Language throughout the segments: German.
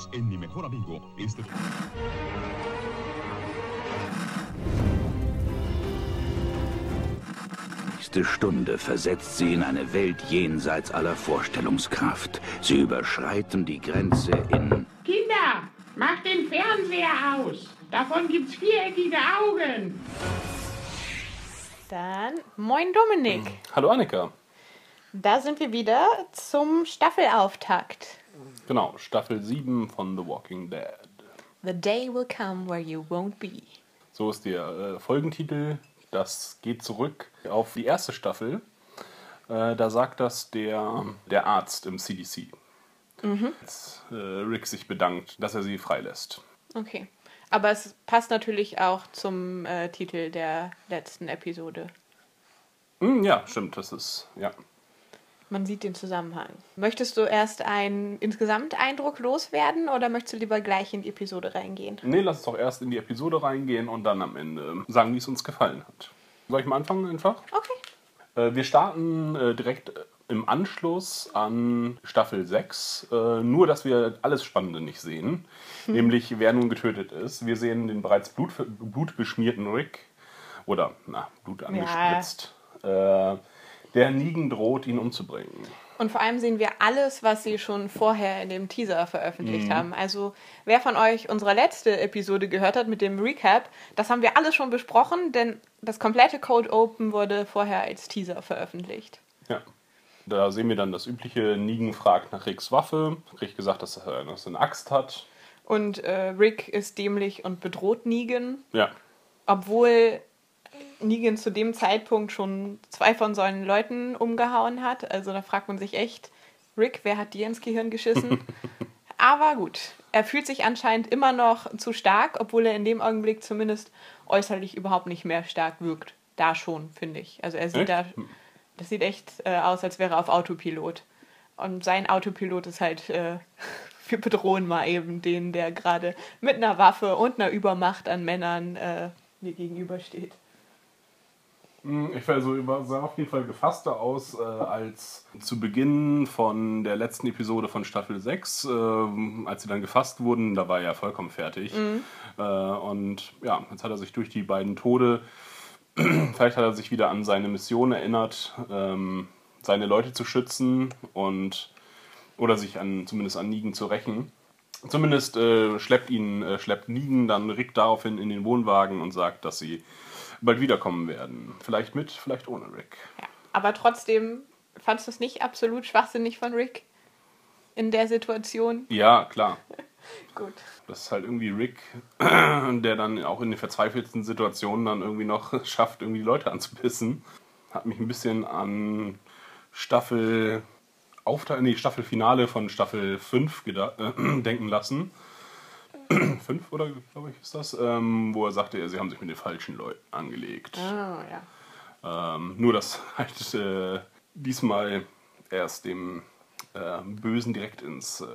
Unidos en Mi Mejor Amigo. Este... nächste Stunde versetzt sie in eine Welt jenseits aller Vorstellungskraft. Sie überschreiten die Grenze in... Kinder, macht den Fernseher aus. Davon gibt's viereckige Augen. Dann, moin Dominik. Hallo Annika. Da sind wir wieder zum Staffelauftakt. Genau, Staffel 7 von The Walking Dead. The day will come where you won't be. So ist der äh, Folgentitel. Das geht zurück auf die erste Staffel. Äh, da sagt das der, der Arzt im CDC. Als äh, Rick sich bedankt, dass er sie freilässt. Okay. Aber es passt natürlich auch zum äh, Titel der letzten Episode. Hm, ja, stimmt, das ist, ja. Man sieht den Zusammenhang. Möchtest du erst einen Insgesamteindruck loswerden oder möchtest du lieber gleich in die Episode reingehen? Nee, lass uns doch erst in die Episode reingehen und dann am Ende sagen, wie es uns gefallen hat. Soll ich mal anfangen einfach? Okay. Äh, wir starten äh, direkt im Anschluss an Staffel 6. Äh, nur, dass wir alles Spannende nicht sehen. Nämlich, wer nun getötet ist. Wir sehen den bereits blut, blutbeschmierten Rick. Oder, na, Blut angespritzt. Äh, der Negan droht, ihn umzubringen. Und vor allem sehen wir alles, was sie schon vorher in dem Teaser veröffentlicht haben. Also wer von euch unsere letzte Episode gehört hat mit dem Recap, das haben wir alles schon besprochen, denn das komplette Code Open wurde vorher als Teaser veröffentlicht. Ja. Da sehen wir dann das übliche, Negan fragt nach Ricks Waffe, kriegt gesagt, dass er dass er eine Axt hat. Und äh, Rick ist dämlich und bedroht Negan, Ja, obwohl Negan zu dem Zeitpunkt schon zwei von seinen Leuten umgehauen hat. Also da fragt man sich echt, Rick, wer hat dir ins Gehirn geschissen? Aber gut, er fühlt sich anscheinend immer noch zu stark, obwohl er in dem Augenblick zumindest äußerlich überhaupt nicht mehr stark wirkt. Da schon, finde ich. Also er sieht Echt? da, das sieht echt äh, aus, als wäre er auf Autopilot. Und sein Autopilot ist halt, äh, wir bedrohen mal eben den, der gerade mit einer Waffe und einer Übermacht an Männern äh, mir gegenübersteht. Hm, Ich war so über, sah auf jeden Fall gefasster aus äh, als zu Beginn von der letzten Episode von Staffel 6, ähm, als sie dann gefasst wurden, da war er ja vollkommen fertig. Äh, und ja, jetzt hat er sich durch die beiden Tode, vielleicht hat er sich wieder an seine Mission erinnert, ähm, seine Leute zu schützen und oder sich an, zumindest an Negan zu rächen. Zumindest äh, schleppt ihn, äh, schleppt Negan dann Rick daraufhin in den Wohnwagen und sagt, dass sie bald wiederkommen werden. Vielleicht mit, vielleicht ohne Rick. Ja. Aber trotzdem fandst du es nicht absolut schwachsinnig von Rick in der Situation? Ja, klar. Gut. Das ist halt irgendwie Rick, der dann auch in den verzweifelten Situationen dann irgendwie noch schafft, irgendwie Leute anzupissen. Hat mich ein bisschen an Staffel Auftakt, nee, Staffelfinale von Staffel 5 geda- äh, denken lassen. 5 oder glaube ich ist das, ähm, wo er sagte, sie haben sich mit den falschen Leuten angelegt. Ah, ja. Ähm, nur, dass halt äh, diesmal erst dem äh, Bösen direkt ins. Äh,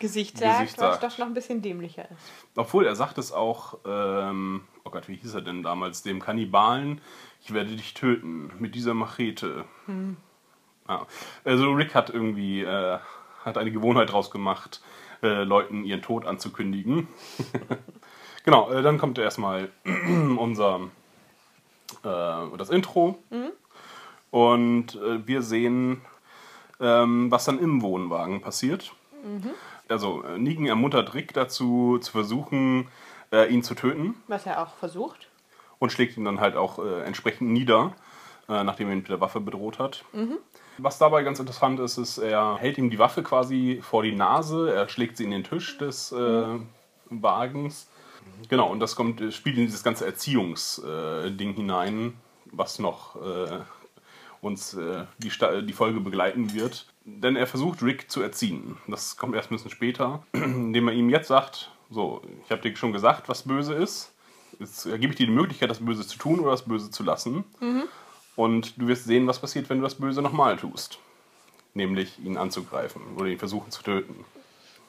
Gesicht sagt, Gesicht was sagt. doch noch ein bisschen dämlicher ist. obwohl er sagt es auch, ähm, oh Gott, wie hieß er denn damals? Dem Kannibalen, ich werde dich töten mit dieser Machete. Ja. Also Rick hat irgendwie äh, hat eine Gewohnheit draus gemacht, äh, Leuten ihren Tod anzukündigen. genau, äh, dann kommt erstmal unser äh, das Intro und äh, wir sehen, ähm, was dann im Wohnwagen passiert. Also äh, Negan ermuntert Rick dazu, zu versuchen, ihn zu töten Was er auch versucht. und schlägt ihn dann halt auch entsprechend nieder, nachdem er ihn mit der Waffe bedroht hat. Was dabei ganz interessant ist, ist, er hält ihm die Waffe quasi vor die Nase, er schlägt sie in den Tisch des äh, Wagens. Genau, und das kommt, spielt in dieses ganze Erziehungsding hinein, was noch äh, uns äh, die, die Folge begleiten wird. Denn er versucht, Rick zu erziehen. Das kommt erst ein bisschen später, indem er ihm jetzt sagt, so, ich habe dir schon gesagt, was böse ist. Jetzt gebe ich dir die Möglichkeit, das Böse zu tun oder das Böse zu lassen. Und du wirst sehen, was passiert, wenn du das Böse nochmal tust. Nämlich ihn anzugreifen oder ihn versuchen zu töten.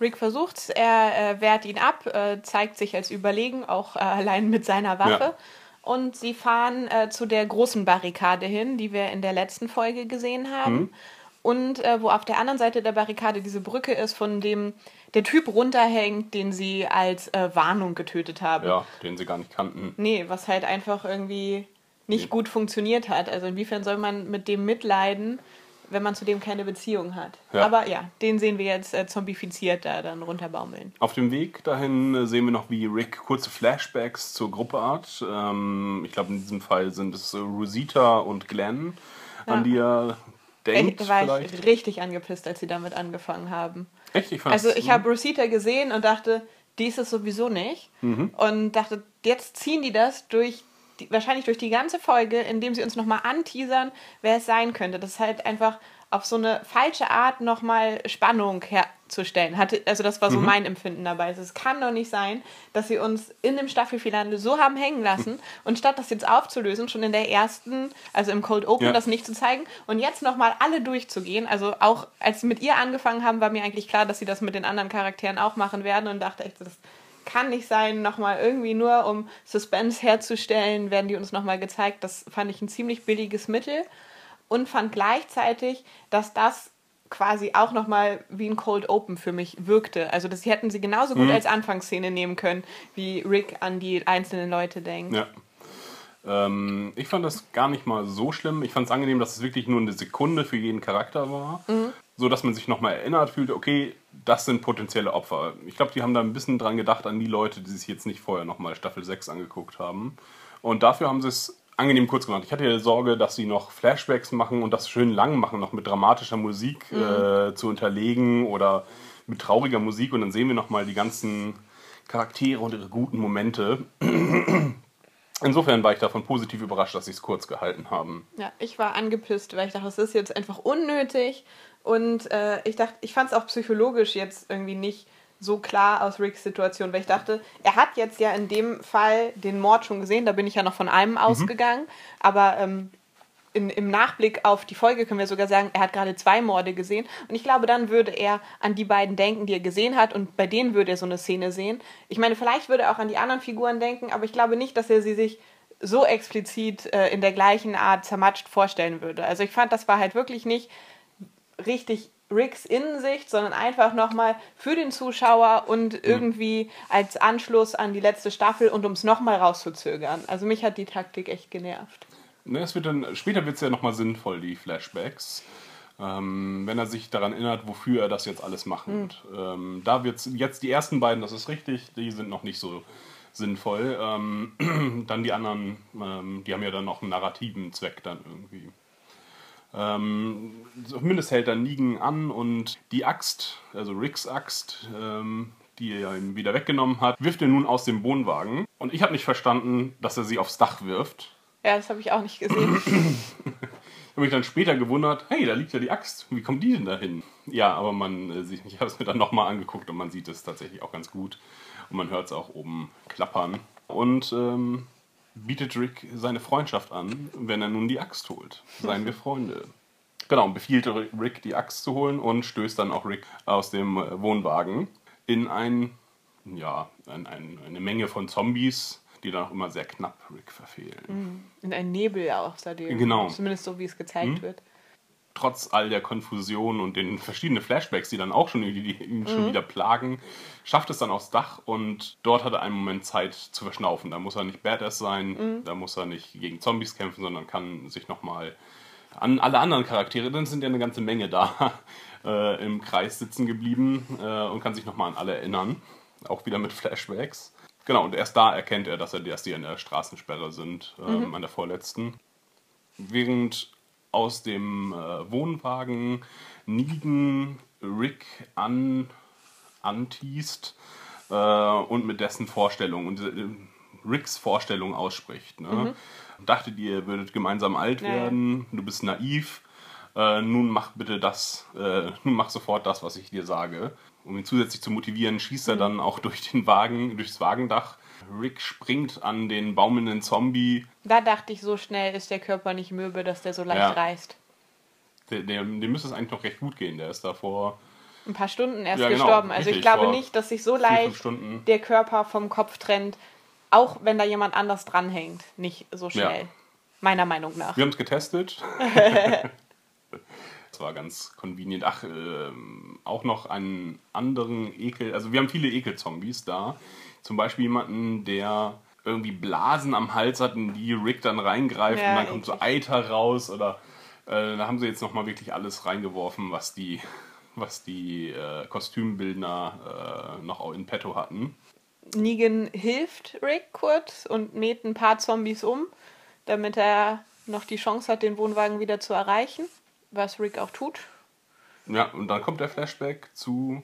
Rick versucht's, er äh, wehrt ihn ab, äh, zeigt sich als überlegen, auch äh, allein mit seiner Waffe. Ja. Und sie fahren äh, zu der großen Barrikade hin, die wir in der letzten Folge gesehen haben. und äh, wo auf der anderen Seite der Barrikade diese Brücke ist, von dem der Typ runterhängt, den sie als äh, Warnung getötet haben. Ja, den sie gar nicht kannten. Nee, was halt einfach irgendwie nicht gut funktioniert hat. Also inwiefern soll man mit dem mitleiden, wenn man zu dem keine Beziehung hat. Ja. Aber ja, den sehen wir jetzt äh, zombifiziert da dann runterbaumeln. Auf dem Weg dahin äh, sehen wir noch, wie Rick kurze Flashbacks zur Gruppe hat. Ähm, ich glaube, in diesem Fall sind es äh, Rosita und Glenn, an die er denkt. Da war vielleicht. ich richtig angepisst, als sie damit angefangen haben. Echt? Ich Also ich habe Rosita gesehen und dachte, die ist es sowieso nicht. Mhm. Und dachte, jetzt ziehen die das durch, die, wahrscheinlich durch die ganze Folge, indem sie uns nochmal anteasern, wer es sein könnte. Das ist halt einfach auf so eine falsche Art nochmal Spannung herzustellen. Hatte, also das war so Mhm. mein Empfinden dabei. Also Es kann doch nicht sein, dass sie uns in dem Staffelfinale so haben hängen lassen und statt das jetzt aufzulösen, schon in der ersten, also im Cold Open, Ja. das nicht zu zeigen und jetzt nochmal alle durchzugehen. Also auch als sie mit ihr angefangen haben, war mir eigentlich klar, dass sie das mit den anderen Charakteren auch machen werden und dachte echt, das kann nicht sein, nochmal irgendwie nur um Suspense herzustellen, werden die uns nochmal gezeigt. Das fand ich ein ziemlich billiges Mittel und fand gleichzeitig, dass das quasi auch nochmal wie ein Cold Open für mich wirkte. Also das hätten sie genauso gut als Anfangsszene nehmen können, wie Rick an die einzelnen Leute denkt. Ja. Ähm, ich fand das gar nicht mal so schlimm. Ich fand es angenehm, dass es wirklich nur eine Sekunde für jeden Charakter war. So dass man sich nochmal erinnert fühlt, okay, das sind potenzielle Opfer. Ich glaube, die haben da ein bisschen dran gedacht an die Leute, die sich jetzt nicht vorher nochmal Staffel 6 angeguckt haben. Und dafür haben sie es angenehm kurz gemacht. Ich hatte ja Sorge, dass sie noch Flashbacks machen und das schön lang machen, noch mit dramatischer Musik äh, zu unterlegen oder mit trauriger Musik. Und dann sehen wir nochmal die ganzen Charaktere und ihre guten Momente. Insofern war ich davon positiv überrascht, dass sie es kurz gehalten haben. Ja, ich war angepisst, weil ich dachte, das ist jetzt einfach unnötig. Und äh, ich dachte, ich fand es auch psychologisch jetzt irgendwie nicht so klar aus Ricks Situation, weil ich dachte, er hat jetzt ja in dem Fall den Mord schon gesehen, da bin ich ja noch von einem ausgegangen, aber ähm, in, im Nachblick auf die Folge können wir sogar sagen, er hat gerade zwei Morde gesehen und ich glaube, dann würde er an die beiden denken, die er gesehen hat und bei denen würde er so eine Szene sehen. Ich meine, vielleicht würde er auch an die anderen Figuren denken, aber ich glaube nicht, dass er sie sich so explizit äh, in der gleichen Art zermatscht vorstellen würde. Also ich fand, das war halt wirklich nicht richtig Ricks Innensicht, sondern einfach nochmal für den Zuschauer und irgendwie als Anschluss an die letzte Staffel und um es nochmal rauszuzögern. Also mich hat die Taktik echt genervt. Ne, es wird dann, später wird es ja nochmal sinnvoll, die Flashbacks. Ähm, wenn er sich daran erinnert, wofür er das jetzt alles macht. Ähm, da wird jetzt die ersten beiden, das ist richtig, die sind noch nicht so sinnvoll. Ähm, dann die anderen, ähm, die haben ja dann noch einen narrativen Zweck dann irgendwie. Ähm, zumindest hält dann Negan an und die Axt, also Ricks Axt, ähm, die er ihm wieder weggenommen hat, wirft er nun aus dem Wohnwagen. Und ich habe nicht verstanden, dass er sie aufs Dach wirft. Ja, das habe ich auch nicht gesehen. Ich habe mich dann später gewundert, hey, da liegt ja die Axt. Wie kommt die denn da hin? Ja, aber man, äh, sieht- ich habe es mir dann nochmal angeguckt und man sieht es tatsächlich auch ganz gut. Und man hört es auch oben klappern. Und ähm, bietet Rick seine Freundschaft an, wenn er nun die Axt holt. Seien wir Freunde. Genau, und befiehlt Rick die Axt zu holen und stößt dann auch Rick aus dem äh, Wohnwagen in ein, ja, ein, ein, eine Menge von Zombies, die dann auch immer sehr knapp Rick verfehlen. In ein Nebel außerdem. Genau. Zumindest so, wie es gezeigt wird. Trotz all der Konfusion und den verschiedenen Flashbacks, die dann auch schon, ihn schon wieder plagen, schafft es dann aufs Dach und dort hat er einen Moment Zeit zu verschnaufen. Da muss er nicht Badass sein, da muss er nicht gegen Zombies kämpfen, sondern kann sich nochmal an alle anderen Charaktere, dann sind ja eine ganze Menge da, äh, im Kreis sitzen geblieben äh, und kann sich nochmal an alle erinnern. Auch wieder mit Flashbacks. Genau, und erst da erkennt er, dass, er, dass die an der Straßensperre sind, ähm, an der vorletzten während aus dem äh, Wohnwagen Negan Rick an, anteast äh, und mit dessen Vorstellung und äh, Ricks Vorstellung ausspricht. Ne? Dachtet ihr, ihr würdet gemeinsam alt Ja, ja. werden, du bist naiv, äh, nun mach bitte das, äh, nun mach sofort das, was ich dir sage. Um ihn zusätzlich zu motivieren, schießt er dann auch durch den Wagen, durchs Wagendach. Rick springt an den baumelnden Zombie, Da dachte ich, so schnell ist der Körper nicht mürbe, dass der so leicht Ja. reißt. Der, dem müsste es eigentlich noch recht gut gehen. Der ist da vor Ein paar Stunden erst Ja, genau, gestorben. Also ich richtig, glaube vor nicht, dass sich so leicht der Körper vom Kopf trennt, auch wenn da jemand anders dranhängt. Nicht so schnell. Ja. Meiner Meinung nach. Wir haben es getestet. Das war ganz convenient. Ach, ähm, auch noch einen anderen Ekel. Also wir haben viele Ekelzombies da. Zum Beispiel jemanden, der irgendwie Blasen am Hals hat, in die Rick dann reingreift Ja, und dann kommt so. Eiter raus. Oder äh, da haben sie jetzt nochmal wirklich alles reingeworfen, was die, was die äh, Kostümbildner äh, noch in petto hatten. Negan hilft Rick kurz und mäht ein paar Zombies um, damit er noch die Chance hat, den Wohnwagen wieder zu erreichen. Was Rick auch tut. Ja, und dann kommt der Flashback zu.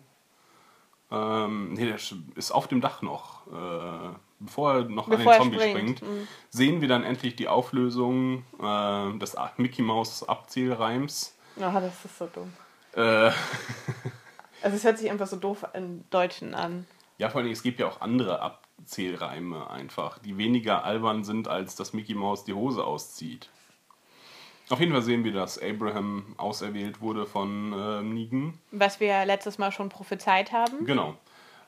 Ähm, nee, der ist auf dem Dach noch. Äh, bevor er noch Bevor an den Zombie springt, springt, sehen wir dann endlich die Auflösung äh, des Mickey Mouse Abzählreims. Oh, das ist so dumm. Äh, Also es hört sich einfach so doof im Deutschen an. ja, vor allem, es gibt ja auch andere Abzählreime einfach, die weniger albern sind, als dass Mickey Mouse die Hose auszieht. Auf jeden Fall sehen wir, dass Abraham auserwählt wurde von äh, Negan. Was wir letztes Mal schon prophezeit haben. Genau.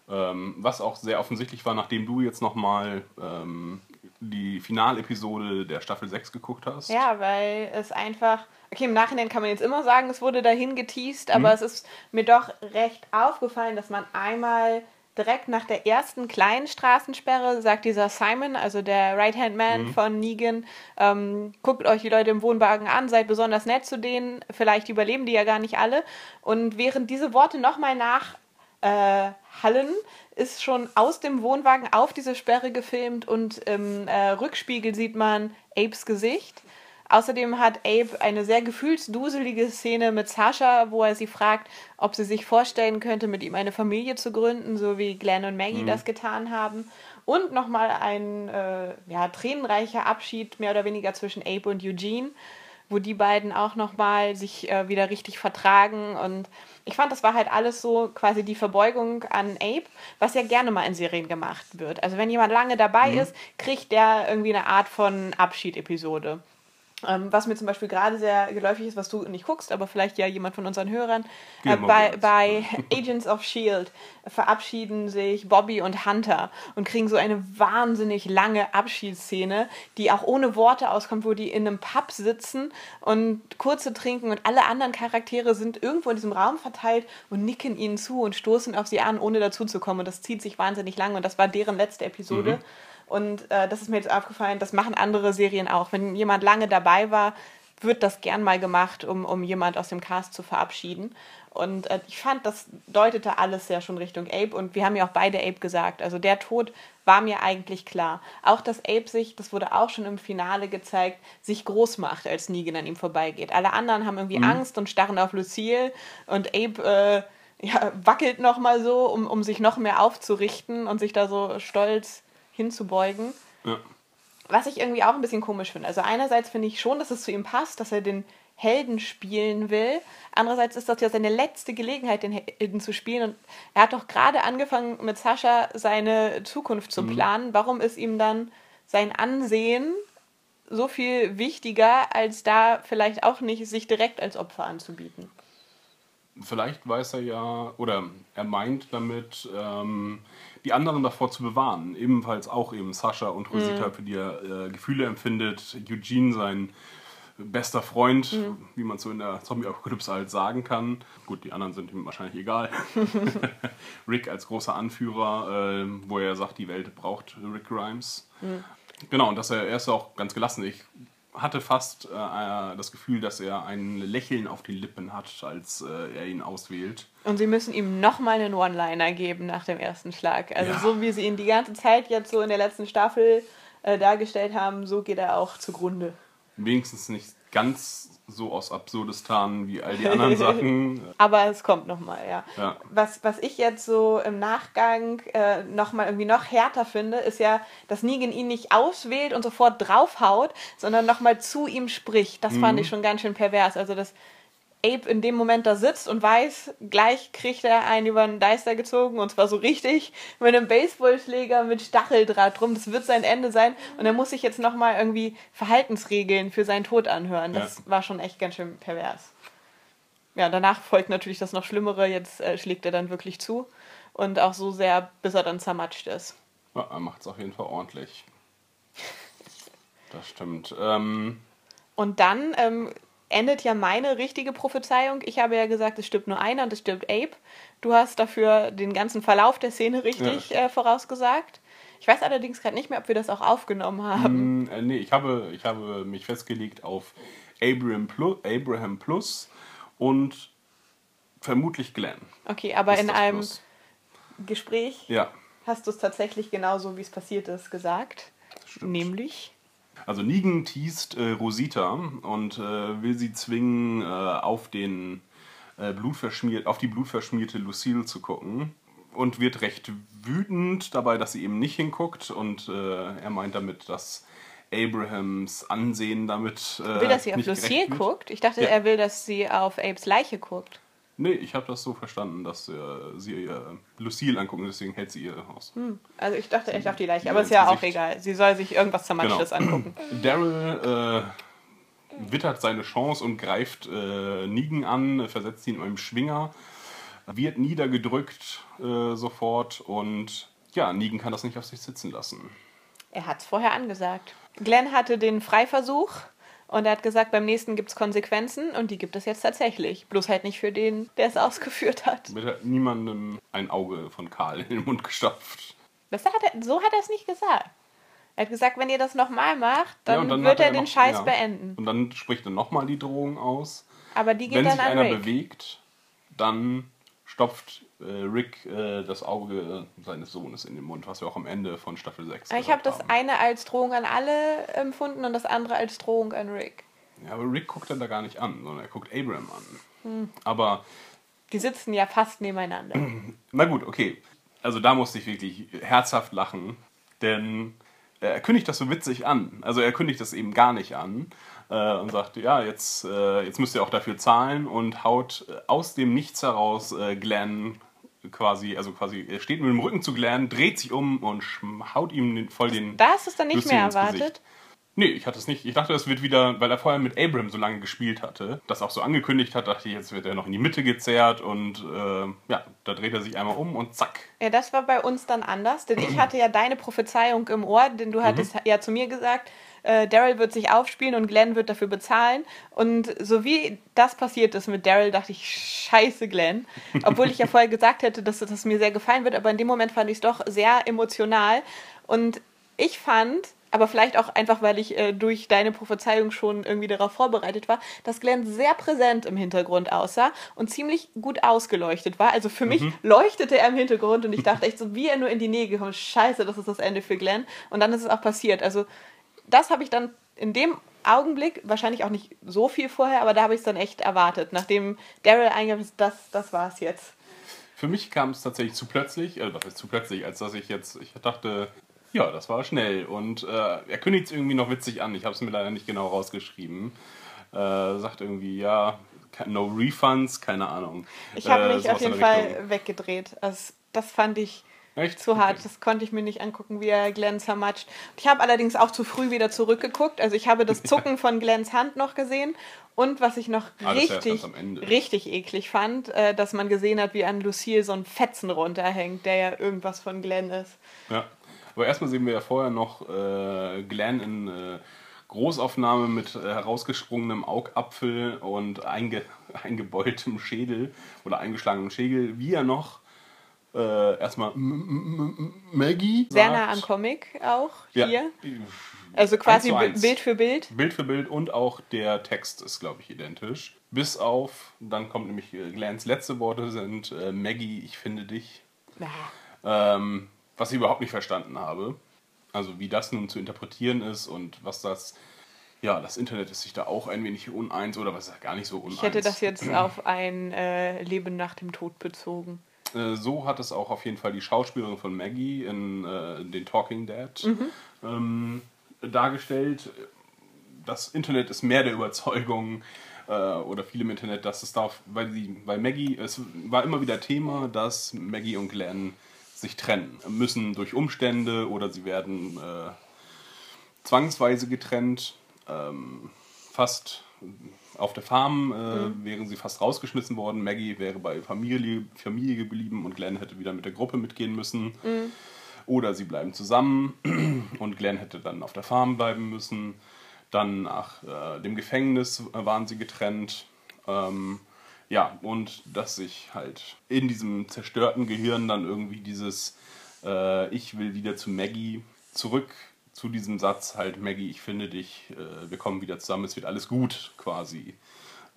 Ähm, was auch sehr offensichtlich war, nachdem du jetzt nochmal ähm, die Finalepisode der Staffel 6 geguckt hast. Ja, weil es einfach. Okay, im Nachhinein kann man jetzt immer sagen, es wurde dahin geteased, aber es ist mir doch recht aufgefallen, dass man einmal direkt nach der ersten kleinen Straßensperre sagt dieser Simon, also der Right-Hand-Man von Negan, ähm, guckt euch die Leute im Wohnwagen an, seid besonders nett zu denen, vielleicht überleben die ja gar nicht alle. Und während diese Worte nochmal nach äh, Hallen ist schon aus dem Wohnwagen auf diese Sperre gefilmt und im äh, Rückspiegel sieht man Apes Gesicht. Außerdem hat Abe eine sehr gefühlsduselige Szene mit Sascha, wo er sie fragt, ob sie sich vorstellen könnte, mit ihm eine Familie zu gründen, so wie Glenn und Maggie das getan haben. Und nochmal ein äh, ja, tränenreicher Abschied, mehr oder weniger zwischen Abe und Eugene, wo die beiden auch nochmal sich äh, wieder richtig vertragen. Und ich fand, das war halt alles so quasi die Verbeugung an Abe, was ja gerne mal in Serien gemacht wird. Also wenn jemand lange dabei ist, kriegt der irgendwie eine Art von Abschied-Episode. Ähm, was mir zum Beispiel gerade sehr geläufig ist, was du nicht guckst, aber vielleicht ja jemand von unseren Hörern, äh, bei, bei Agents of Shield verabschieden sich Bobby und Hunter und kriegen so eine wahnsinnig lange Abschiedsszene, die auch ohne Worte auskommt, wo die in einem Pub sitzen und kurze trinken und alle anderen Charaktere sind irgendwo in diesem Raum verteilt und nicken ihnen zu und stoßen auf sie an, ohne dazuzukommen. Und das zieht sich wahnsinnig lang und das war deren letzte Episode. Und äh, das ist mir jetzt aufgefallen, das machen andere Serien auch. Wenn jemand lange dabei war, wird das gern mal gemacht, um, um jemand aus dem Cast zu verabschieden. Und äh, ich fand, das deutete alles ja schon Richtung Abe. Und wir haben ja auch beide Abe gesagt. Also der Tod war mir eigentlich klar. Auch, dass Abe sich, das wurde auch schon im Finale gezeigt, sich groß macht, als Negan an ihm vorbeigeht. Alle anderen haben irgendwie Angst und starren auf Lucille. Und Abe äh, ja, wackelt noch mal so, um, um sich noch mehr aufzurichten und sich da so stolz hinzubeugen. Ja. Was ich irgendwie auch ein bisschen komisch finde. Also einerseits finde ich schon, dass es zu ihm passt, dass er den Helden spielen will. Andererseits ist das ja seine letzte Gelegenheit, den Helden zu spielen. Und er hat doch gerade angefangen, mit Sascha seine Zukunft zu planen. Warum ist ihm dann sein Ansehen so viel wichtiger, als da vielleicht auch nicht sich direkt als Opfer anzubieten? Vielleicht weiß er ja, oder er meint damit, ähm, die anderen davor zu bewahren. Ebenfalls auch eben Sascha und Rosita, für die er äh, Gefühle empfindet. Eugene, sein bester Freund, wie man so in der Zombie-Apokalypse halt sagen kann. Gut, die anderen sind ihm wahrscheinlich egal. Rick als großer Anführer, äh, wo er sagt, die Welt braucht Rick Grimes. Genau, und dass er, er ist auch ganz gelassen. Ich hatte fast äh, das Gefühl, dass er ein Lächeln auf den Lippen hat, als äh, er ihn auswählt. Und sie müssen ihm nochmal einen One-Liner geben nach dem ersten Schlag. Also Ja. so wie sie ihn die ganze Zeit jetzt so in der letzten Staffel äh, dargestellt haben, so geht er auch zugrunde. Wenigstens nicht ganz so aus Absurdistan wie all die anderen Sachen. Aber es kommt nochmal, ja. Ja. Was, was ich jetzt so im Nachgang äh, nochmal irgendwie noch härter finde, ist ja, dass Negan ihn nicht auswählt und sofort draufhaut, sondern nochmal zu ihm spricht. Das fand ich schon ganz schön pervers. Also, dass Abe in dem Moment da sitzt und weiß, gleich kriegt er einen über den Deister gezogen und zwar so richtig mit einem Baseballschläger mit Stacheldraht drum. Das wird sein Ende sein und er muss sich jetzt nochmal irgendwie Verhaltensregeln für seinen Tod anhören. Das Ja. war schon echt ganz schön pervers. Ja, danach folgt natürlich das noch Schlimmere. Jetzt äh, schlägt er dann wirklich zu. Und auch so sehr, bis er dann zermatscht ist. Ja, er macht es auf jeden Fall ordentlich. Das stimmt. Ähm, Und dann, ähm, endet ja meine richtige Prophezeiung. Ich habe ja gesagt, es stirbt nur einer und es stirbt Abe. Du hast dafür den ganzen Verlauf der Szene richtig Ja. äh, vorausgesagt. Ich weiß allerdings gerade nicht mehr, ob wir das auch aufgenommen haben. Mm, äh, nee, ich habe, ich habe mich festgelegt auf Abraham Plus, Abraham Plus und vermutlich Glenn. Okay, aber in einem Plus. Gespräch Ja, hast du es tatsächlich genauso, wie es passiert ist, gesagt. Nämlich. Also Negan teast äh, Rosita und äh, will sie zwingen, äh, auf den äh, blutverschmiert, auf die blutverschmierte Lucille zu gucken und wird recht wütend dabei, dass sie eben nicht hinguckt und äh, er meint damit, dass Abrahams Ansehen damit äh, Will, dass sie auf Lucille guckt? Ich dachte, Ja. er will, dass sie auf Abes Leiche guckt. Nee, ich habe das so verstanden, dass äh, sie äh, Lucille angucken, deswegen hält sie ihr Haus. Also ich dachte echt auf die Leiche, aber ist ja auch Gesicht. egal. Sie soll sich irgendwas Genau. Zermatschtes angucken. Daryl äh, wittert seine Chance und greift äh, Negan an, versetzt ihn in einem Schwinger, wird niedergedrückt äh, sofort und ja, Negan kann das nicht auf sich sitzen lassen. Er hat es vorher angesagt. Glenn hatte den Freiversuch und er hat gesagt, beim nächsten gibt es Konsequenzen und die gibt es jetzt tatsächlich. Bloß halt nicht für den, der es ausgeführt hat. Mit hat niemandem ein Auge von Karl in den Mund gestopft. Das hat er, so hat er es nicht gesagt. Er hat gesagt, wenn ihr das nochmal macht, Ja, dann, und dann wird er er den noch- Scheiß ja. beenden. Und dann spricht er nochmal die Drohung aus. Aber die geht Wenn dann sich an einer Rick. bewegt, dann stopft Rick äh, das Auge seines Sohnes in den Mund, was wir auch am Ende von Staffel 6 Ich habe das eine als Drohung an alle empfunden und das andere als Drohung an Rick. Ja, aber Rick guckt er da gar nicht an, sondern er guckt Abraham an. Hm. Aber, Die sitzen ja fast nebeneinander. na gut, okay. Also da musste ich wirklich herzhaft lachen, denn er kündigt das so witzig an. Also er kündigt das eben gar nicht an äh, und sagt, ja, jetzt, äh, jetzt müsst ihr auch dafür zahlen und haut äh, aus dem Nichts heraus äh, Glenn quasi, also quasi, er steht mit dem Rücken zu Glenn, dreht sich um und haut ihm den, voll den... Da hast du es dann nicht Lucille mehr erwartet. Nee, ich hatte es nicht. Ich dachte, es wird wieder, weil er vorher mit Abraham so lange gespielt hatte, das auch so angekündigt hat, dachte ich, jetzt wird er noch in die Mitte gezerrt und äh, ja, da dreht er sich einmal um und zack. Ja, das war bei uns dann anders, denn ich hatte ja deine Prophezeiung im Ohr, denn du hattest ja zu mir gesagt, äh, Daryl wird sich aufspielen und Glenn wird dafür bezahlen. Und so wie das passiert ist mit Daryl, dachte ich, scheiße Glenn. Obwohl ich ja vorher gesagt hätte, dass das mir sehr gefallen wird, aber in dem Moment fand ich es doch sehr emotional. Und ich fand, aber vielleicht auch einfach, weil ich äh, durch deine Prophezeiung schon irgendwie darauf vorbereitet war, dass Glenn sehr präsent im Hintergrund aussah und ziemlich gut ausgeleuchtet war. Also für mich leuchtete er im Hintergrund und ich dachte echt so, wie er nur in die Nähe gekommen ist. Scheiße, das ist das Ende für Glenn. Und dann ist es auch passiert. Also das habe ich dann in dem Augenblick, wahrscheinlich auch nicht so viel vorher, aber da habe ich es dann echt erwartet. Nachdem Daryl eingegangen ist, das, das war es jetzt. Für mich kam es tatsächlich zu plötzlich, äh, was heißt zu plötzlich, als dass ich jetzt, ich dachte, ja, das war schnell. Und äh, er kündigt es irgendwie noch witzig an. Ich habe es mir leider nicht genau rausgeschrieben. Äh, sagt irgendwie, ja, no refunds, keine Ahnung. Ich habe Äh, mich auf jeden Fall weggedreht. Also, das fand ich Echt? zu hart. Das konnte ich mir nicht angucken, wie er Glenn zermatscht. Ich habe allerdings auch zu früh wieder zurückgeguckt. Also ich habe das Zucken von Glenns Hand noch gesehen. Und was ich noch Ah, richtig, richtig eklig fand, äh, dass man gesehen hat, wie an Lucille so ein Fetzen runterhängt, der ja irgendwas von Glenn ist. Ja. Aber erstmal sehen wir ja vorher noch äh, Glenn in äh, Großaufnahme mit äh, herausgesprungenem Augapfel und einge eingebeultem Schädel oder eingeschlagenem Schädel, wie er noch äh, erstmal Maggie Sehr sagt. nah am Comic auch Ja. hier. Also quasi Eins zu eins. Bild für Bild. Bild für Bild und auch der Text ist, glaube ich, identisch. Bis auf, dann kommt nämlich Glens letzte Worte sind äh, Maggie, ich finde dich. Ja. Ähm, was ich überhaupt nicht verstanden habe. Also wie das nun zu interpretieren ist und was das. Ja, das Internet ist sich da auch ein wenig uneins oder was ist gar nicht so uneins. Ich hätte das jetzt auf ein äh, Leben nach dem Tod bezogen. Äh, so hat es auch auf jeden Fall die Schauspielerin von Maggie in äh, den Talking Dead Mhm. ähm, dargestellt. Das Internet ist mehr der Überzeugung, äh, oder viele im Internet, dass es darf, weil, sie, weil Maggie, es war immer wieder Thema, dass Maggie und Glenn sich trennen müssen durch Umstände oder sie werden äh, zwangsweise getrennt. Ähm, fast auf der Farm äh, wären sie fast rausgeschmissen worden. Maggie wäre bei Familie, Familie geblieben und Glenn hätte wieder mit der Gruppe mitgehen müssen. Oder sie bleiben zusammen und Glenn hätte dann auf der Farm bleiben müssen. Dann nach äh, dem Gefängnis waren sie getrennt. Ähm, ja, und dass sich halt in diesem zerstörten Gehirn dann irgendwie dieses äh, Ich will wieder zu Maggie zurück zu diesem Satz halt, Maggie, ich finde dich, äh, wir kommen wieder zusammen, es wird alles gut quasi.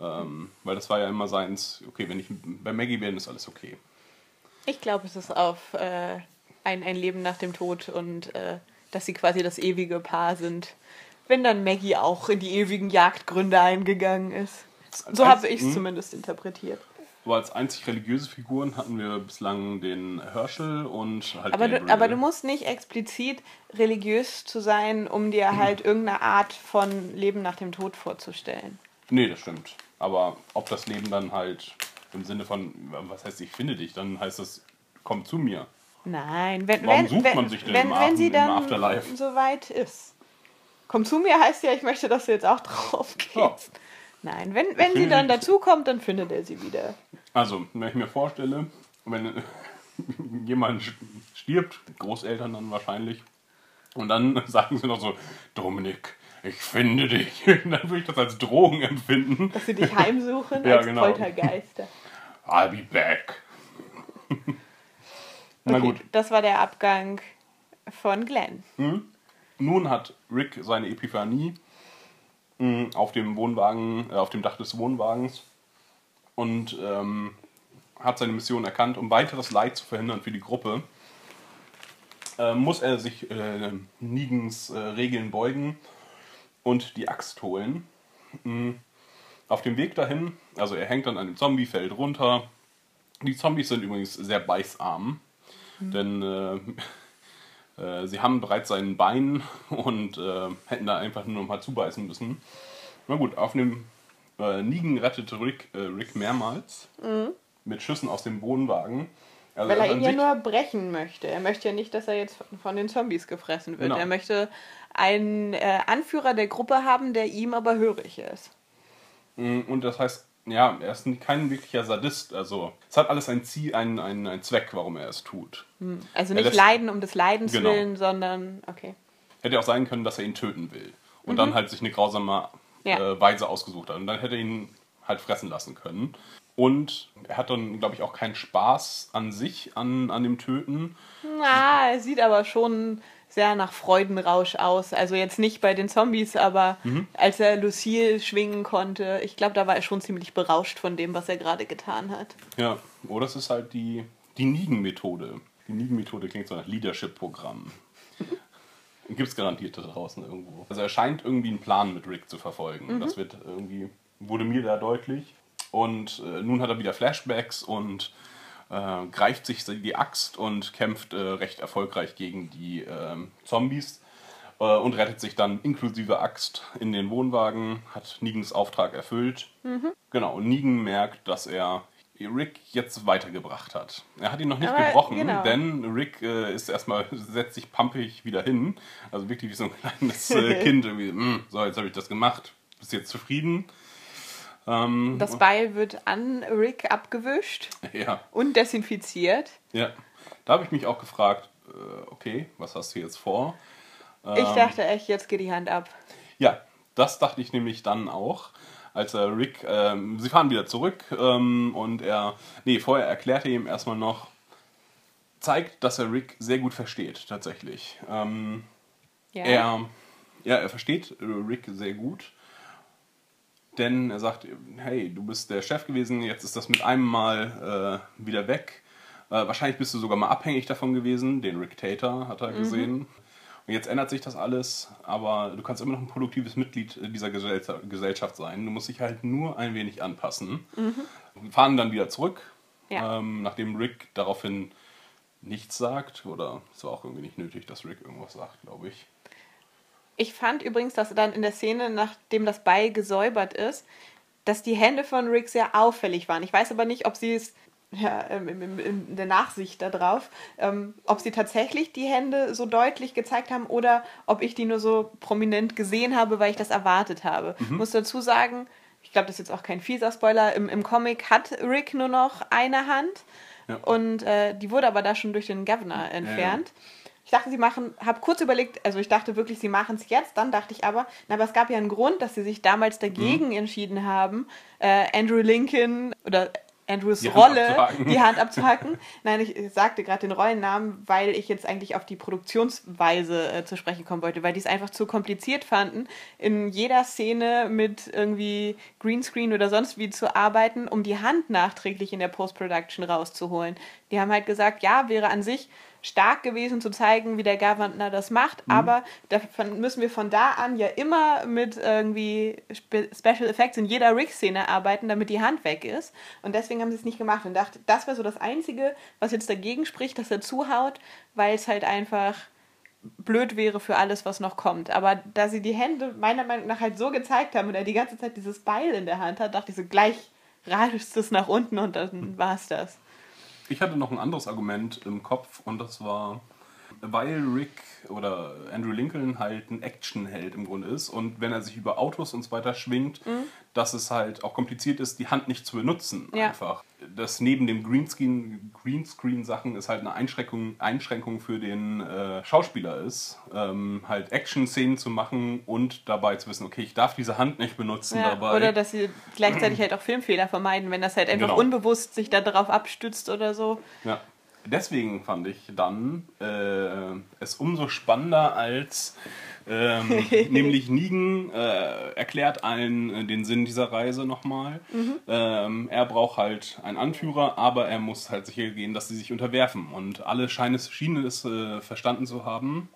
Ähm, weil das war ja immer seins, okay, wenn ich bei Maggie bin, ist alles okay. Ich glaube, es ist auf äh, ein, ein Leben nach dem Tod und äh, dass sie quasi das ewige Paar sind. Wenn dann Maggie auch in die ewigen Jagdgründe eingegangen ist. So habe ich es hm? zumindest interpretiert. Aber als einzig religiöse Figuren hatten wir bislang den Herschel und halt Aber du, aber du musst nicht explizit religiös zu sein, um dir halt irgendeine Art von Leben nach dem Tod vorzustellen. Nee, das stimmt. Aber ob das Leben dann halt im Sinne von, was heißt, ich finde dich, dann heißt das, komm zu mir. Nein, wenn, Warum wenn, sucht wenn, man sich denn wenn, im wenn sie dann Afterlife? soweit ist. Komm zu mir heißt ja, ich möchte, dass du jetzt auch drauf gehst. Ja. Nein, wenn, wenn sie dann dazukommt, dann findet er sie wieder. Also, wenn ich mir vorstelle, wenn jemand stirbt, Großeltern dann wahrscheinlich, und dann sagen sie noch so, Dominik, ich finde dich. Dann würde ich das als Drohung empfinden. Dass sie dich heimsuchen Ja, als genau. Poltergeister. I'll be back. Na Okay, gut, Das war der Abgang von Glenn. nun hat Rick seine Epiphanie mh, auf dem Wohnwagen, äh, auf dem Dach des Wohnwagens und ähm, hat seine Mission erkannt, um weiteres Leid zu verhindern für die Gruppe. Äh, muss er sich äh, Negens äh, Regeln beugen und die Axt holen. Mm. Auf dem Weg dahin, also er hängt dann an dem Zombie, fällt runter. Die Zombies sind übrigens sehr beißarm, denn äh, äh, sie haben bereits seinen Bein und äh, hätten da einfach nur noch mal zubeißen müssen. Na gut, auf dem äh, Negan rettet Rick, äh, Rick mehrmals mit Schüssen aus dem Wohnwagen. Also Weil er ihn ja nur brechen möchte. Er möchte ja nicht, dass er jetzt von den Zombies gefressen wird. Genau. Er möchte einen äh, Anführer der Gruppe haben, der ihm aber hörig ist. Mm, Und das heißt, ja, er ist kein wirklicher Sadist. Also, es hat alles ein Ziel, einen, einen, einen Zweck, warum er es tut. Also Er nicht lässt- Leiden um des Leidens Genau. willen, sondern okay. Hätte auch sein können, dass er ihn töten will. Und dann halt sich eine grausame Mhm. Ja. äh, Weise ausgesucht hat. Und dann hätte er ihn halt fressen lassen können. Und er hat dann, glaube ich, auch keinen Spaß an sich, an, an dem Töten. Na, er sieht aber schon sehr nach Freudenrausch aus. Also jetzt nicht bei den Zombies, aber Mhm. als er Lucille schwingen konnte, ich glaube, da war er schon ziemlich berauscht von dem, was er gerade getan hat. Ja, oder es ist halt die, die Nigen-Methode. Die Nigen-Methode klingt so nach Leadership-Programm. Gibt es garantiert da draußen irgendwo. Also er scheint irgendwie einen Plan mit Rick zu verfolgen. Das wird irgendwie, wurde mir da deutlich. Und äh, nun hat er wieder Flashbacks und äh, greift sich die Axt und kämpft äh, recht erfolgreich gegen die ähm, Zombies äh, und rettet sich dann inklusive Axt in den Wohnwagen, hat Negens Auftrag erfüllt. Genau, und Negan merkt, dass er Rick jetzt weitergebracht hat. Er hat ihn noch nicht Aber, gebrochen, genau. denn Rick äh, ist erstmal, setzt sich pampig wieder hin. Also wirklich wie so ein kleines äh, Kind. Irgendwie, "Mm, so, jetzt habe ich das gemacht. Bist du jetzt zufrieden? Ähm, Das Beil wird an Rick abgewischt ja, und desinfiziert. ja. Da habe ich mich auch gefragt, äh, okay, was hast du jetzt vor? Ich dachte echt, jetzt geht die Hand ab. Ja, das dachte ich nämlich dann auch, als er Rick, ähm, sie fahren wieder zurück ähm, und er, nee, vorher erklärt er ihm erstmal noch, zeigt, dass er Rick sehr gut versteht, tatsächlich. Ähm, Ja. er, ja, er versteht äh, Rick sehr gut, denn er sagt, hey, du bist der Chef gewesen, jetzt ist das mit einem Mal äh, wieder weg. Äh, wahrscheinlich bist du sogar mal abhängig davon gewesen, den Rick Tater hat er gesehen. Und jetzt ändert sich das alles, aber du kannst immer noch ein produktives Mitglied dieser Gesell Gesellschaft sein. Du musst dich halt nur ein wenig anpassen. Wir fahren dann wieder zurück, Ja. ähm, nachdem Rick daraufhin nichts sagt. Oder es war auch irgendwie nicht nötig, dass Rick irgendwas sagt, glaube ich. Ich fand übrigens, dass dann in der Szene, nachdem das Beil gesäubert ist, dass die Hände von Rick sehr auffällig waren. Ich weiß aber nicht, ob sie es ja, ähm, in der Nachsicht darauf, ähm, ob sie tatsächlich die Hände so deutlich gezeigt haben oder ob ich die nur so prominent gesehen habe, weil ich das erwartet habe. Mhm. Muss dazu sagen, ich glaube, das ist jetzt auch kein fieser Spoiler, im, im Comic hat Rick nur noch eine Hand Ja. und äh, die wurde aber da schon durch den Governor entfernt. Ich dachte, sie machen, habe kurz überlegt, also ich dachte wirklich, sie machen es jetzt. Dann dachte ich aber, na, aber es gab ja einen Grund, dass sie sich damals dagegen Mhm. entschieden haben, äh, Andrew Lincoln oder Andrews Die Hand Rolle, abzuhacken. die Hand abzuhacken. Nein, ich sagte gerade den Rollennamen, weil ich jetzt eigentlich auf die Produktionsweise äh, zu sprechen kommen wollte, weil die es einfach zu kompliziert fanden, in jeder Szene mit irgendwie Greenscreen oder sonst wie zu arbeiten, um die Hand nachträglich in der Post-Production rauszuholen. Die haben halt gesagt, ja, wäre an sich stark gewesen zu zeigen, wie der Governor das macht, aber davon müssen wir von da an ja immer mit irgendwie Spe Special Effects in jeder Rig-Szene arbeiten, damit die Hand weg ist. Und deswegen haben sie es nicht gemacht und dachte, das wäre so das Einzige, was jetzt dagegen spricht, dass er zuhaut, weil es halt einfach blöd wäre für alles, was noch kommt. Aber da sie die Hände meiner Meinung nach halt so gezeigt haben und er die ganze Zeit dieses Beil in der Hand hat, dachte ich so, gleich radest es nach unten und dann war es das. Ich hatte noch ein anderes Argument im Kopf und das war, weil Rick oder Andrew Lincoln halt ein Actionheld im Grunde ist und wenn er sich über Autos und so weiter schwingt, Mhm. dass es halt auch kompliziert ist, die Hand nicht zu benutzen Ja. einfach. Das neben dem Greenscreen, Greenscreen-Sachen ist halt eine Einschränkung, Einschränkung für den äh, Schauspieler ist, ähm, halt Action-Szenen zu machen und dabei zu wissen, okay, ich darf diese Hand nicht benutzen Ja, dabei. oder dass sie gleichzeitig halt auch Filmfehler vermeiden, wenn das halt einfach Genau. unbewusst sich da drauf abstützt oder so. Ja. Deswegen fand ich dann äh, es umso spannender, als ähm, nämlich Negan äh, erklärt allen äh, den Sinn dieser Reise nochmal. Ähm, er braucht halt einen Anführer, aber er muss halt sicher gehen, dass sie sich unterwerfen. Und alle scheinen es, schienen es äh, verstanden zu haben,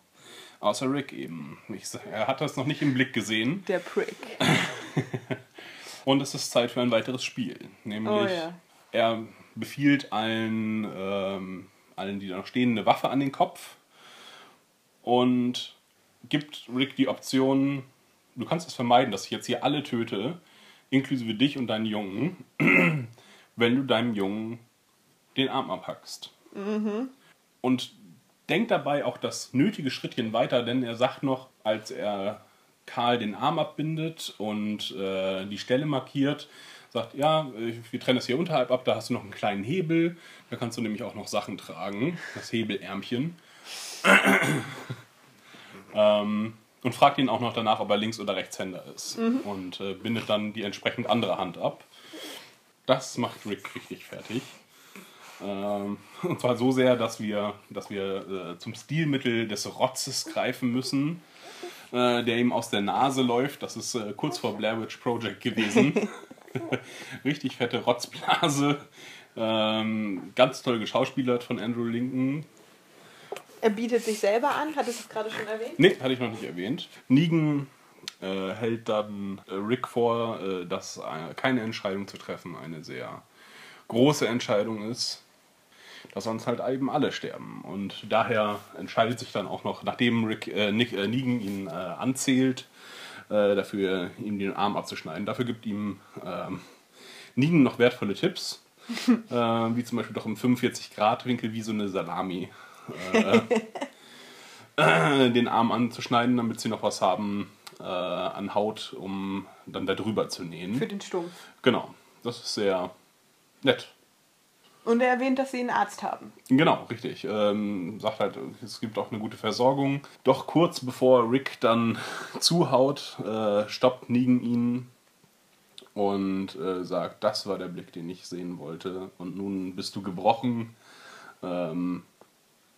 außer Rick eben. Ich, er hat das noch nicht im Blick gesehen. Der Prick. Und es ist Zeit für ein weiteres Spiel. Nämlich, Oh ja. er befiehlt allen, ähm, allen, die da noch stehen, eine Waffe an den Kopf und gibt Rick die Option, du kannst es vermeiden, dass ich jetzt hier alle töte, inklusive dich und deinen Jungen, wenn du deinem Jungen den Arm abhackst. Und denkt dabei auch das nötige Schrittchen weiter, denn er sagt noch, als er Karl den Arm abbindet und äh, die Stelle markiert, sagt, ja, wir trennen das hier unterhalb ab, da hast du noch einen kleinen Hebel, da kannst du nämlich auch noch Sachen tragen, das Hebelärmchen. ähm, und fragt ihn auch noch danach, ob er Links- oder Rechtshänder ist. Und äh, bindet dann die entsprechend andere Hand ab. Das macht Rick richtig fertig. Ähm, und zwar so sehr, dass wir, dass wir äh, zum Stilmittel des Rotzes greifen müssen, äh, der ihm aus der Nase läuft. Das ist äh, kurz vor Blair Witch Project gewesen. Richtig fette Rotzblase. Ähm, ganz toll geschauspielert von Andrew Lincoln. Er bietet sich selber an, hat es gerade schon erwähnt? Nee, hatte ich noch nicht erwähnt. Negan äh, hält dann äh, Rick vor, äh, dass äh, keine Entscheidung zu treffen eine sehr große Entscheidung ist. Dass sonst halt eben alle sterben. Und daher entscheidet sich dann auch noch, nachdem Rick, äh, Nick, äh, Negan ihn äh, anzählt, äh, dafür ihm den Arm abzuschneiden. Dafür gibt ihm ähm, Negan noch wertvolle Tipps. äh, wie zum Beispiel doch im 45-Grad-Winkel wie so eine Salami äh, den Arm anzuschneiden, damit sie noch was haben äh, an Haut, um dann da drüber zu nähen. Für den Stumpf. Genau, das ist sehr nett. Und er erwähnt, dass sie einen Arzt haben. Genau, richtig. Ähm, sagt halt, es gibt auch eine gute Versorgung. Doch kurz bevor Rick dann zuhaut, äh, stoppt Negan ihn und äh, sagt, das war der Blick, den ich sehen wollte. Und nun bist du gebrochen. Ähm,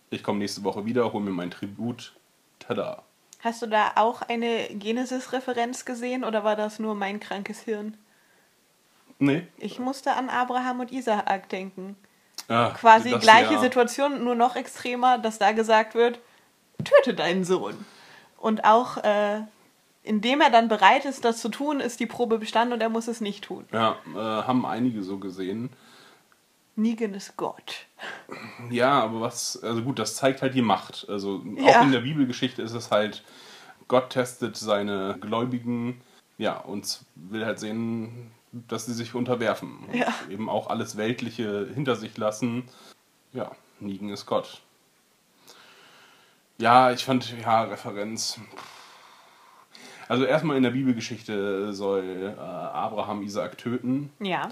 ich komme nächste Woche wieder, hol mir mein Tribut. Tada. Hast du da auch eine Genesis-Referenz gesehen oder war das nur mein krankes Hirn? Nee. Ich musste an Abraham und Isaak denken. Ah, Quasi gleiche ja- Situation, nur noch extremer, dass da gesagt wird, töte deinen Sohn. Und auch äh, indem er dann bereit ist, das zu tun, ist die Probe bestanden und er muss es nicht tun. Ja, äh, haben einige so gesehen. Negan ist Gott. Ja, aber was, also gut, das zeigt halt die Macht. Also Ja. auch in der Bibelgeschichte ist es halt, Gott testet seine Gläubigen, ja, und will halt sehen, dass sie sich unterwerfen. Und Ja. eben auch alles Weltliche hinter sich lassen. Ja, Negan ist Gott. Ja, ich fand, ja, Referenz. Also erstmal in der Bibelgeschichte soll äh, Abraham Isaak töten. Ja,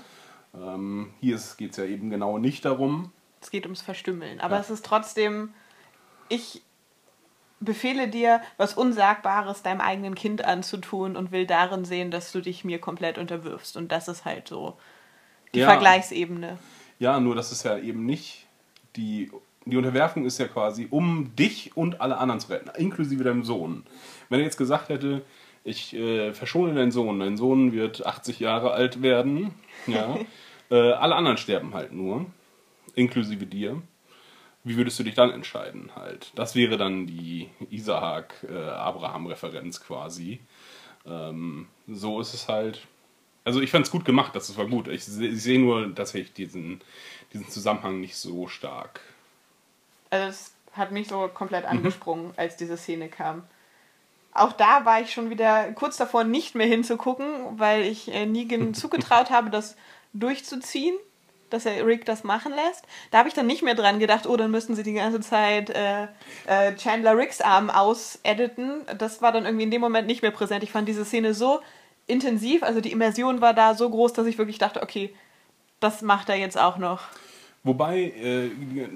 Ähm, hier geht es ja eben genau nicht darum. es geht ums Verstümmeln. Aber Ja. es ist trotzdem, ich befehle dir, was Unsagbares deinem eigenen Kind anzutun und will darin sehen, dass du dich mir komplett unterwirfst. Und das ist halt so die Ja. Vergleichsebene. Ja, nur das ist ja eben nicht die. Die Unterwerfung ist ja quasi, um dich und alle anderen zu retten, inklusive deinem Sohn. Wenn er jetzt gesagt hätte, ich äh, verschone deinen Sohn, dein Sohn wird 80 Jahre alt werden, ja, äh, alle anderen sterben halt nur, inklusive dir. Wie würdest du dich dann entscheiden halt? Das wäre dann die Isaak-Abraham-Referenz quasi. Ähm, so ist es halt. Also ich fand es gut gemacht, das war gut. Ich, ich sehe nur tatsächlich diesen, diesen Zusammenhang nicht so stark. Also es hat mich so komplett Mhm. angesprungen, als diese Szene kam. Auch da war ich schon wieder kurz davor, nicht mehr hinzugucken, weil ich äh, Negan zugetraut habe, das durchzuziehen, dass er Rick das machen lässt. Da habe ich dann nicht mehr dran gedacht, oh, dann müssten sie die ganze Zeit äh, äh, Chandler Ricks Arm ausediten. Das war dann irgendwie in dem Moment nicht mehr präsent. Ich fand diese Szene so intensiv, also die Immersion war da so groß, dass ich wirklich dachte, okay, das macht er jetzt auch noch. Wobei, äh,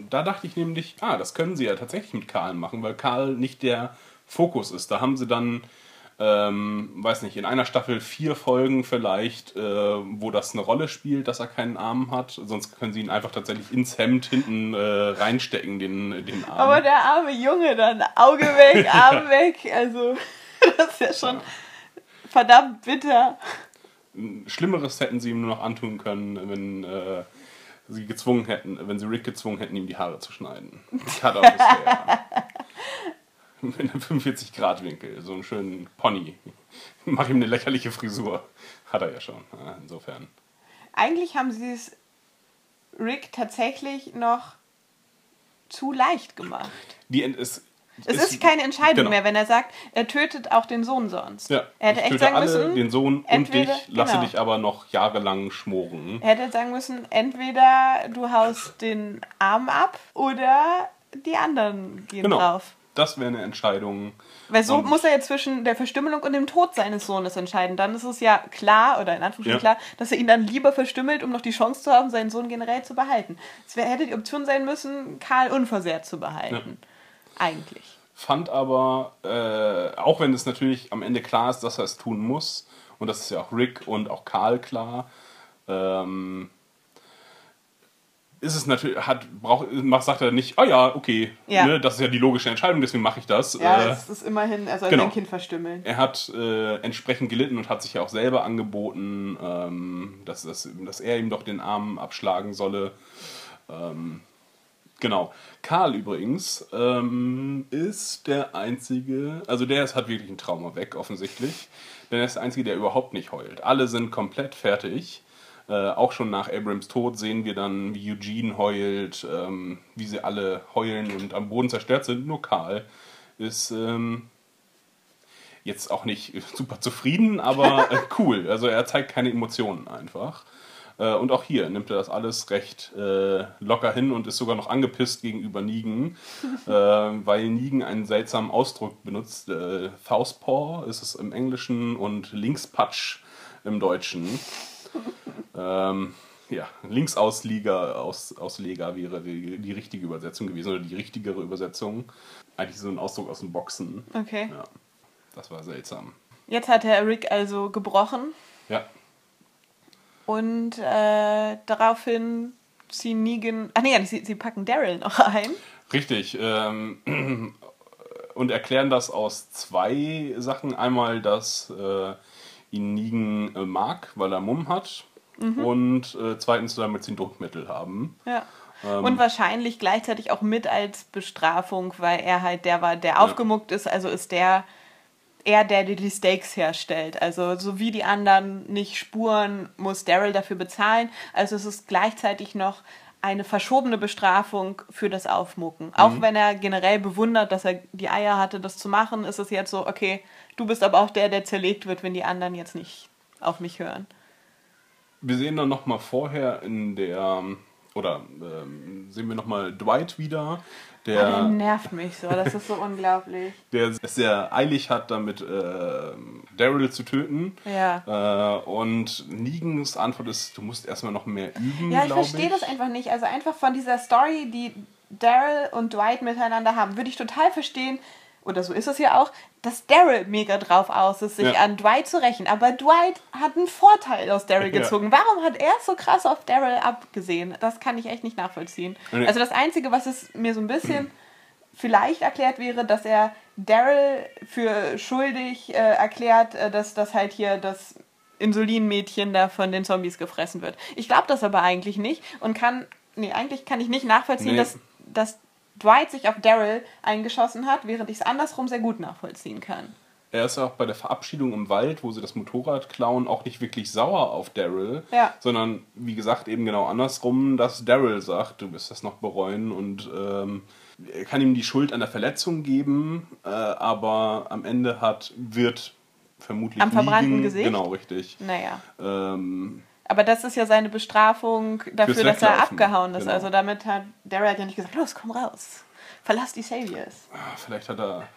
da dachte ich nämlich, ah, das können sie ja tatsächlich mit Karl machen, weil Karl nicht der Fokus ist. Da haben sie dann, ähm, weiß nicht, in einer Staffel vier Folgen vielleicht, äh, wo das eine Rolle spielt, dass er keinen Arm hat. Sonst können sie ihn einfach tatsächlich ins Hemd hinten äh, reinstecken, den, den Arm. Aber der arme Junge dann, Auge weg, Arm weg, also das ist ja schon verdammt bitter. Schlimmeres hätten sie ihm nur noch antun können, wenn äh, sie gezwungen hätten, wenn sie Rick gezwungen hätten, ihm die Haare zu schneiden. Cut off his hair. In einem 45-Grad-Winkel, so einen schönen Pony. Mach ihm eine lächerliche Frisur. Hat er ja schon. Insofern. Eigentlich haben sie es Rick tatsächlich noch zu leicht gemacht. Die es, Es ist keine Entscheidung genau. mehr, wenn er sagt, er tötet auch den Sohn sonst. Ja, er hätte ich echt töte sagen alle, müssen, den Sohn und entweder- dich, lasse genau. dich aber noch jahrelang schmoren. er hätte sagen müssen, entweder du haust den Arm ab oder die anderen gehen Genau. drauf. Das wäre eine Entscheidung. Weil so Und- muss er jetzt zwischen der Verstümmelung und dem Tod seines Sohnes entscheiden. Dann ist es ja klar, oder in Anführungsstrichen Ja. klar, dass er ihn dann lieber verstümmelt, um noch die Chance zu haben, seinen Sohn generell zu behalten. Es wär, hätte die Option sein müssen, Karl unversehrt zu behalten. Eigentlich. Fand aber, äh, auch wenn es natürlich am Ende klar ist, dass er es tun muss, und das ist ja auch Rick und auch Karl klar, ähm, ist es natürlich, hat, braucht, macht- sagt er nicht, ah ja, okay, Ja. Ne, das ist ja die logische Entscheidung, deswegen mache ich das. Ja, äh, es ist immerhin, er soll genau. sein Kind verstümmeln. er hat äh, entsprechend gelitten und hat sich ja auch selber angeboten, ähm, dass, dass, dass er ihm doch den Arm abschlagen solle. Ähm, genau. Karl übrigens ähm, ist der Einzige, also der ist, hat wirklich ein Trauma weg, offensichtlich. Denn er ist der Einzige, der überhaupt nicht heult. Alle sind komplett fertig. Äh, auch schon nach Abrams Tod sehen wir dann, wie Eugene heult, ähm, wie sie alle heulen und am Boden zerstört sind. Nur Karl ist ähm, jetzt auch nicht super zufrieden, aber äh, cool. Also er zeigt keine Emotionen einfach. Äh, und auch hier nimmt er das alles recht äh, locker hin und ist sogar noch angepisst gegenüber Negan, äh, weil Negan einen seltsamen Ausdruck benutzt. Äh, Southpaw ist es im Englischen und Linkspatsch im Deutschen. Ähm, ja, Linksausleger aus, Ausleger wäre die, die richtige Übersetzung gewesen oder die richtigere Übersetzung. Eigentlich so ein Ausdruck aus dem Boxen. Okay. Ja, das war seltsam. Jetzt hat Herr Rick also gebrochen Ja, und äh, daraufhin ziehen Negan. Ach nee, sie, sie packen Daryl noch ein. richtig. Ähm, und erklären das aus zwei Sachen. Einmal, dass äh, ihn Nigen äh, mag, weil er Mumm hat. Und äh, zweitens, damit sie ein Druckmittel haben. Ja. Ähm. Und wahrscheinlich gleichzeitig auch mit als Bestrafung, weil er halt der war, der aufgemuckt ist, also ist der er der, der die Steaks herstellt. Also so wie die anderen nicht spuren, muss Daryl dafür bezahlen. Also es ist gleichzeitig noch eine verschobene Bestrafung für das Aufmucken. Auch Mhm. wenn er generell bewundert, dass er die Eier hatte, das zu machen, ist es jetzt so, okay, du bist aber auch der, der zerlegt wird, wenn die anderen jetzt nicht auf mich hören. Wir sehen dann nochmal vorher in der, oder ähm, sehen wir nochmal Dwight wieder, Der der, nervt mich so, das ist so unglaublich. der es sehr eilig hat, damit äh, Daryl zu töten. Ja. Äh, und Negan's Antwort ist, du musst erstmal noch mehr üben, Ja, ich verstehe das einfach nicht. Also einfach von dieser Story, die Daryl und Dwight miteinander haben, würde ich total verstehen, oder so ist es ja auch, dass Daryl mega drauf aus ist, sich Ja. an Dwight zu rächen. Aber Dwight hat einen Vorteil aus Daryl Ja. gezogen. Warum hat er so krass auf Daryl abgesehen? Das kann ich echt nicht nachvollziehen. Nee. Also das Einzige, was es mir so ein bisschen vielleicht erklärt wäre, dass er Daryl für schuldig äh, erklärt, äh, dass das halt hier das Insulinmädchen da von den Zombies gefressen wird. Ich glaube das aber eigentlich nicht und kann, nee, eigentlich kann ich nicht nachvollziehen, Nee. dass, dass Dwight sich auf Daryl eingeschossen hat, während ich es andersrum sehr gut nachvollziehen kann. Er ist ja auch bei der Verabschiedung im Wald, wo sie das Motorrad klauen, auch nicht wirklich sauer auf Daryl, Ja. sondern wie gesagt eben genau andersrum, dass Daryl sagt, du wirst das noch bereuen und ähm, er kann ihm die Schuld an der Verletzung geben, äh, aber am Ende hat wird vermutlich Am verbrannten liegen, Gesicht? genau richtig. Naja. Ähm, Aber das ist ja seine Bestrafung dafür, dass er abgehauen ist. genau. Also damit hat Daryl hat ja nicht gesagt, los, komm raus. Verlass die Saviors. ah, vielleicht hat er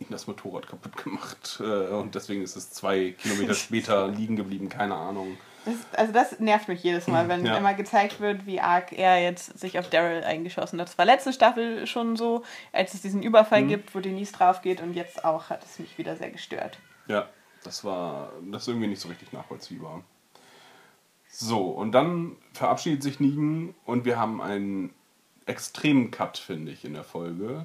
ihm das Motorrad kaputt gemacht äh, und deswegen ist es zwei Kilometer später liegen geblieben, keine Ahnung. Das, also das nervt mich jedes Mal, wenn Ja. immer gezeigt wird, wie arg er jetzt sich auf Daryl eingeschossen hat. Das war letzte Staffel schon so, als es diesen Überfall Mhm. gibt, wo Denise drauf geht und jetzt auch hat es mich wieder sehr gestört. Ja, das war das ist irgendwie nicht so richtig nachvollziehbar. So, und dann verabschiedet sich Negan und wir haben einen extremen Cut, finde ich, in der Folge.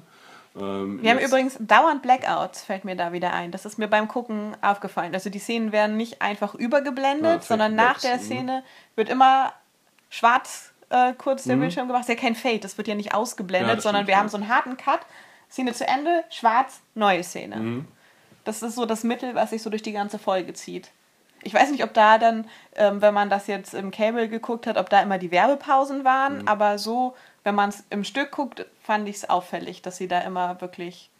Ähm, Wir haben übrigens dauernd Blackouts, fällt mir da wieder ein. Das ist mir beim Gucken aufgefallen. Also die Szenen werden nicht einfach übergeblendet, Ja, sondern nach der mhm. Szene wird immer schwarz äh, kurz der Mhm. Bildschirm gemacht. Das ist ja kein Fade, das wird ja nicht ausgeblendet, Ja, sondern wir haben so einen harten Cut, Szene zu Ende, schwarz, neue Szene. Mhm. Das ist so das Mittel, was sich so durch die ganze Folge zieht. Ich weiß nicht, ob da dann, ähm, wenn man das jetzt im Cable geguckt hat, ob da immer die Werbepausen waren, Mhm. aber so, wenn man es im Stück guckt, fand ich es auffällig, dass sie da immer wirklich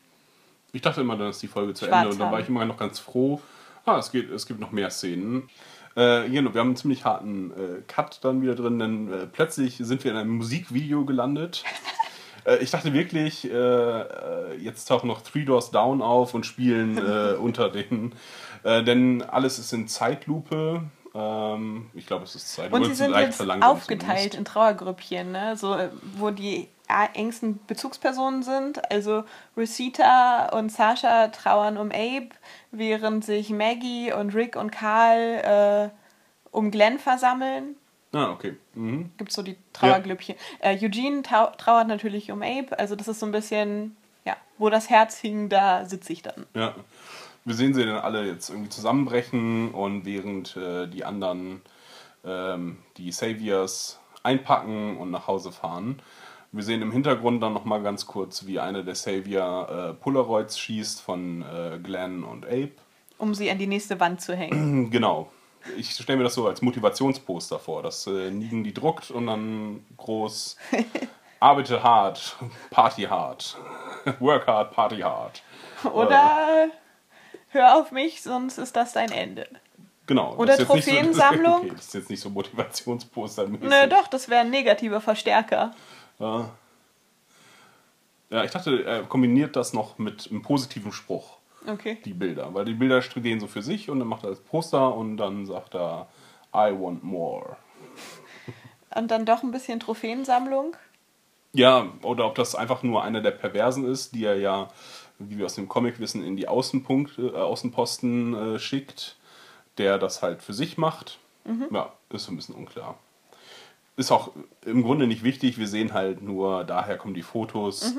Ich dachte immer, dann ist die Folge zu Ende und dann war haben. ich immer noch ganz froh. Ah, es, geht, es gibt noch mehr Szenen. Äh, genau, wir haben einen ziemlich harten äh, Cut dann wieder drin, denn äh, plötzlich sind wir in einem Musikvideo gelandet. äh, ich dachte wirklich, äh, äh, jetzt tauchen noch Three Doors Down auf und spielen unter den. Äh, denn alles ist in Zeitlupe. Ähm, ich glaube, es ist Zeitlupe. Und sie sind jetzt aufgeteilt zumindest. in Trauergrüppchen, ne? so, äh, wo die engsten Bezugspersonen sind. Also Rosita und Sasha trauern um Abe, während sich Maggie und Rick und Carl äh, um Glenn versammeln. Ah, okay. Mhm. Gibt so die Trauerglüppchen. Äh, Eugene trau trauert natürlich um Abe. Also das ist so ein bisschen, ja, wo das Herz hing, da sitze ich dann. Ja. Wir sehen sie dann alle jetzt irgendwie zusammenbrechen und während äh, die anderen ähm, die Saviors einpacken und nach Hause fahren. Wir sehen im Hintergrund dann nochmal ganz kurz, wie einer der Savior äh, Polaroids schießt von äh, Glenn und Abe. Um sie an die nächste Wand zu hängen. Genau. Ich stelle mir das so als Motivationsposter vor, dass äh, Negan die druckt und dann groß arbeite hart, party hard, work hard, party hard. Oder hör auf mich, sonst ist das dein Ende. Genau. Oder das nicht So, Trophäensammlung? okay, das ist jetzt nicht so Motivationsposter. Nö, doch, das wäre ein negativer Verstärker. Ja. ja, ich dachte, er kombiniert das noch mit einem positiven Spruch, Okay. die Bilder. Weil die Bilder stehen so für sich und dann macht er das Poster und dann sagt er, I want more. Und dann doch ein bisschen Trophäensammlung. Ja, oder ob das einfach nur einer der Perversen ist, die er ja, wie wir aus dem Comic wissen, in die Außenpunkte, äh, Außenposten äh, schickt, der das halt für sich macht. Ja, ist so ein bisschen unklar. Ist auch im Grunde nicht wichtig, wir sehen halt nur, daher kommen die Fotos,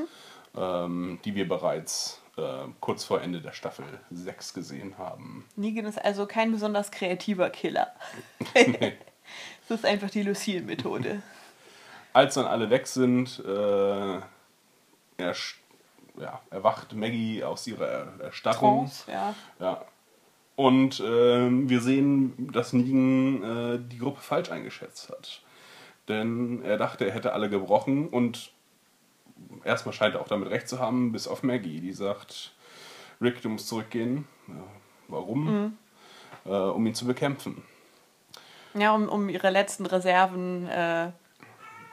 ähm, die wir bereits äh, kurz vor Ende der Staffel 6 gesehen haben. Negan ist also kein besonders kreativer Killer. das ist einfach die Lucille-Methode. Als dann alle weg sind, äh, ja, erwacht Maggie aus ihrer Er- Erstarrung. Trance, ja. Ja. Und ähm, wir sehen, dass Negan äh, die Gruppe falsch eingeschätzt hat. Denn er dachte, er hätte alle gebrochen und erstmal scheint er auch damit recht zu haben, bis auf Maggie, die sagt, Rick, du musst zurückgehen. Ja, warum? Äh, um ihn zu bekämpfen. Ja, um, um ihre letzten Reserven äh,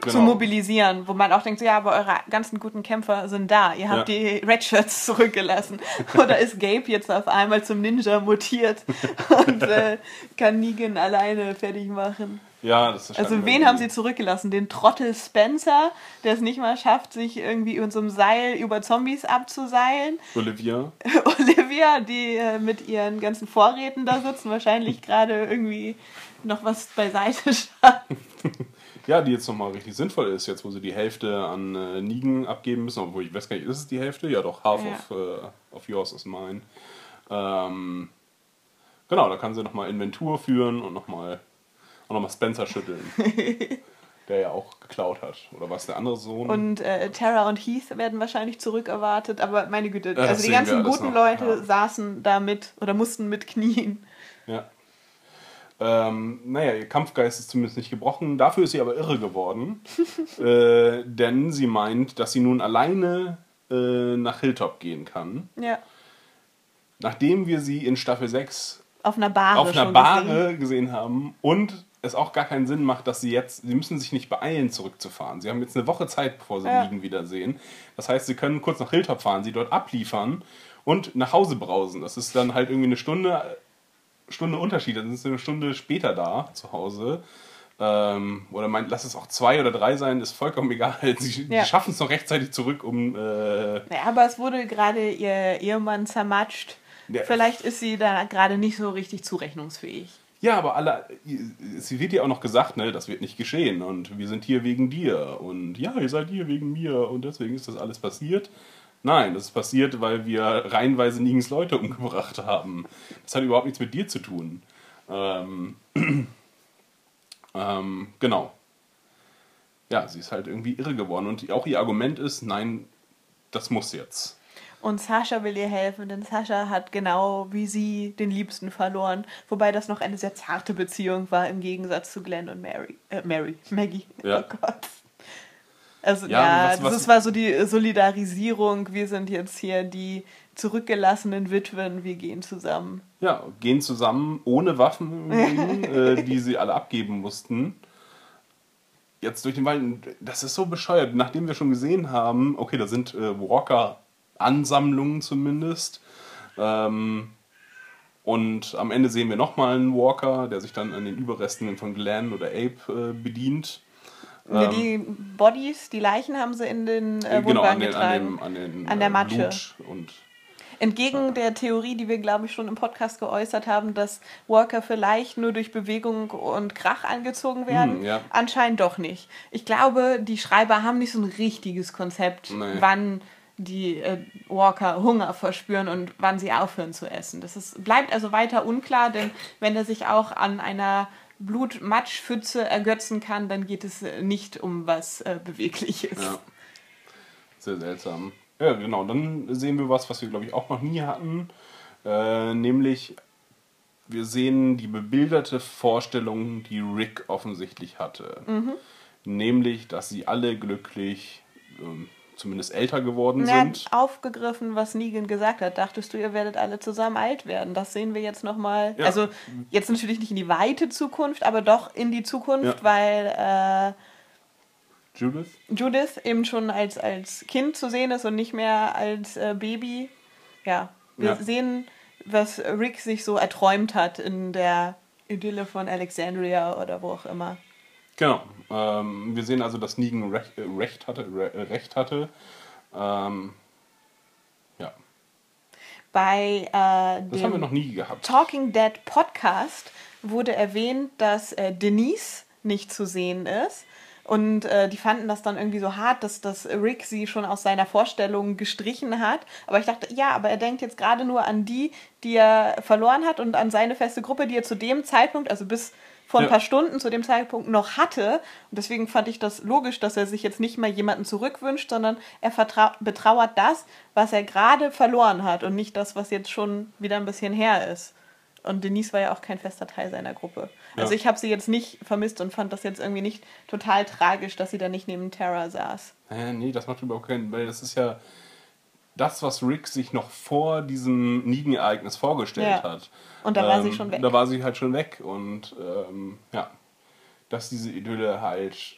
zu Genau. mobilisieren, wo man auch denkt, so, ja, aber eure ganzen guten Kämpfer sind da. Ihr habt Ja. die Redshirts zurückgelassen. Oder ist Gabe jetzt auf einmal zum Ninja mutiert und äh, kann Negan alleine fertig machen? Ja, das ist Also wen haben sie zurückgelassen? Den Trottel Spencer, der es nicht mal schafft, sich irgendwie in so einem Seil über Zombies abzuseilen. Olivia. Olivia, die äh, mit ihren ganzen Vorräten da sitzen, wahrscheinlich gerade irgendwie noch was beiseite schafft. Ja, die jetzt nochmal richtig sinnvoll ist, jetzt wo sie die Hälfte an äh, Nigen abgeben müssen, obwohl ich weiß gar nicht, ist es die Hälfte? Ja doch, half Ja. of, äh, of yours is mine. Ähm, genau, da kann sie nochmal Inventur führen und nochmal auch nochmal Spencer schütteln. der ja auch geklaut hat. Oder was der andere Sohn? Und äh, Tara und Heath werden wahrscheinlich zurückerwartet, aber meine Güte, das also die ganzen guten noch, Leute ja. saßen da mit oder mussten mit knien. Ja. Ähm, naja, ihr Kampfgeist ist zumindest nicht gebrochen. Dafür ist sie aber irre geworden. äh, denn sie meint, dass sie nun alleine äh, nach Hilltop gehen kann. Ja. Nachdem wir sie in Staffel 6 Auf einer Bar. auf einer Bahre gesehen haben und es auch gar keinen Sinn macht, dass sie jetzt, sie müssen sich nicht beeilen, zurückzufahren. Sie haben jetzt eine Woche Zeit, bevor sie Ja. Liegen wiedersehen. Das heißt, sie können kurz nach Hilltop fahren, sie dort abliefern und nach Hause brausen. Das ist dann halt irgendwie eine Stunde, Stunde Unterschied. Dann sind sie eine Stunde später da, zu Hause. Ähm, oder meint, lass es auch zwei oder drei sein, ist vollkommen egal. Sie, Ja. schaffen es noch rechtzeitig zurück, um äh, Ja, aber es wurde gerade ihr Ehemann zermatscht. Ja. Vielleicht ist sie da gerade nicht so richtig zurechnungsfähig. Ja, aber alle, sie wird ja auch noch gesagt, ne, das wird nicht geschehen und wir sind hier wegen dir und ja, ihr seid hier wegen mir und deswegen ist das alles passiert. Nein, das ist passiert, weil wir reihenweise Nigens Leute umgebracht haben. Das hat überhaupt nichts mit dir zu tun. Ähm, ähm, genau. Ja, sie ist halt irgendwie irre geworden und auch ihr Argument ist, nein, das muss jetzt. Und Sascha will ihr helfen, denn Sascha hat genau wie sie den Liebsten verloren. Wobei das noch eine sehr zarte Beziehung war im Gegensatz zu Glenn und Mary. Äh, Mary, Maggie. Ja. Oh Gott. Also Ja, ja, was- was- das war so die Solidarisierung. Wir sind jetzt hier die zurückgelassenen Witwen, wir gehen zusammen. Ja, gehen zusammen ohne Waffen, äh, die sie alle abgeben mussten. Jetzt durch den Wald, das ist so bescheuert. Nachdem wir schon gesehen haben, okay, da sind äh, Walker-Ansammlungen zumindest. Ähm, und am Ende sehen wir nochmal einen Walker, der sich dann an den Überresten von Glenn oder Abe äh, bedient. Nee, die Bodies, die Leichen haben sie in den äh, Ähm. genau, Wohnwagen an, den, an, getragen. dem, an, den, An der äh, Matsche. Und Entgegen der Theorie, die wir, glaube ich, schon im Podcast geäußert haben, dass Walker vielleicht nur durch Bewegung und Krach angezogen werden, Hm, ja. anscheinend doch nicht. Ich glaube, die Schreiber haben nicht so ein richtiges Konzept, Nee. wann die äh, Walker Hunger verspüren und wann sie aufhören zu essen. Das ist, bleibt also weiter unklar, denn wenn er sich auch an einer Blutmatschpfütze ergötzen kann, dann geht es äh, nicht um was äh, Bewegliches. Ja. Sehr seltsam. Ja, genau. Dann sehen wir was, was wir, glaube ich, auch noch nie hatten. Äh, nämlich, wir sehen die bebilderte Vorstellung, die Rick offensichtlich hatte. Nämlich, dass sie alle glücklich, ähm, zumindest älter geworden Er sind. aufgegriffen, was Negan gesagt hat. Dachtest du, ihr werdet alle zusammen alt werden? Das sehen wir jetzt nochmal. Ja. Also jetzt natürlich nicht in die weite Zukunft, aber doch in die Zukunft, Ja. weil Judith? äh, Judith eben schon als, als Kind zu sehen ist und nicht mehr als äh, Baby. Ja, wir Ja. sehen, was Rick sich so erträumt hat in der Idylle von Alexandria oder wo auch immer. Genau. Ähm, wir sehen also, dass Negan recht, äh, recht hatte. Äh, recht hatte. Ähm, ja, Bei äh, das dem haben wir noch nie gehabt. Talking Dead Podcast wurde erwähnt, dass äh, Denise nicht zu sehen ist. Und äh, die fanden das dann irgendwie so hart, dass, dass Rick sie schon aus seiner Vorstellung gestrichen hat. Aber ich dachte, ja, aber er denkt jetzt gerade nur an die, die er verloren hat und an seine feste Gruppe, die er zu dem Zeitpunkt, also bis vor ein Ja. paar Stunden zu dem Zeitpunkt noch hatte. Und deswegen fand ich das logisch, dass er sich jetzt nicht mehr jemanden zurückwünscht, sondern er betrauert das, was er gerade verloren hat und nicht das, was jetzt schon wieder ein bisschen her ist. Und Denise war ja auch kein fester Teil seiner Gruppe. Also Ja. ich habe sie jetzt nicht vermisst und fand das jetzt irgendwie nicht total tragisch, dass sie da nicht neben Tara saß. Äh, nee, das macht überhaupt keinen, weil das ist ja das, was Rick sich noch vor diesem Negan-Ereignis vorgestellt Ja. hat. Und da war sie schon weg. Da war sie halt schon weg und ähm, ja, dass diese Idylle halt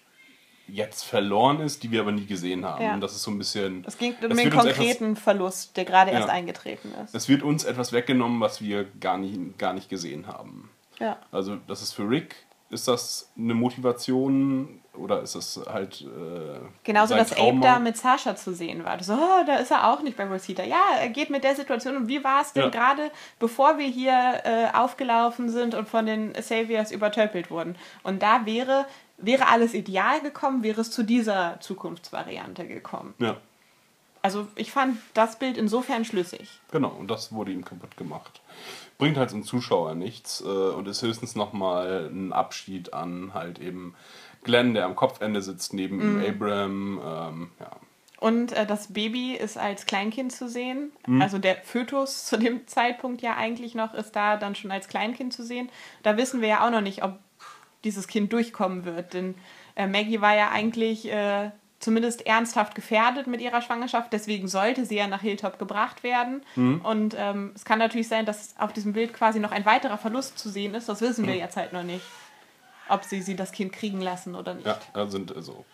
jetzt verloren ist, die wir aber nie gesehen haben. Ja. Und das ist so ein bisschen. Es ging um den konkreten Verlust, der gerade erst Ja. eingetreten ist. Es wird uns etwas weggenommen, was wir gar nicht, gar nicht gesehen haben. Ja. Also das ist für Rick Ist das eine Motivation oder ist es halt. Äh, Genauso, dass Abe Trauma? da mit Sasha zu sehen war. So, oh, da ist er auch nicht bei Rosita. Ja, er geht mit der Situation. Und wie war es denn Ja. gerade, bevor wir hier äh, aufgelaufen sind und von den Saviors übertöpelt wurden? Und da wäre, wäre alles ideal gekommen, wäre es zu dieser Zukunftsvariante gekommen. Ja, Also ich fand das Bild insofern schlüssig. genau. Und das wurde ihm kaputt gemacht. Bringt halt zum Zuschauer nichts äh, und ist höchstens nochmal ein Abschied an halt eben Glenn, der am Kopfende sitzt, neben Mhm. ihm Abraham. Ähm, ja. Und äh, das Baby ist als Kleinkind zu sehen. Mhm. Also der Fötus zu dem Zeitpunkt ja eigentlich noch ist da dann schon als Kleinkind zu sehen. Da wissen wir ja auch noch nicht, ob dieses Kind durchkommen wird. Denn äh, Maggie war ja eigentlich äh, zumindest ernsthaft gefährdet mit ihrer Schwangerschaft. Deswegen sollte sie ja nach Hilltop gebracht werden. Mhm. Und ähm, es kann natürlich sein, dass auf diesem Bild quasi noch ein weiterer Verlust zu sehen ist. Das wissen wir jetzt halt noch nicht. Ob sie, sie das Kind kriegen lassen oder nicht. ja, da sind also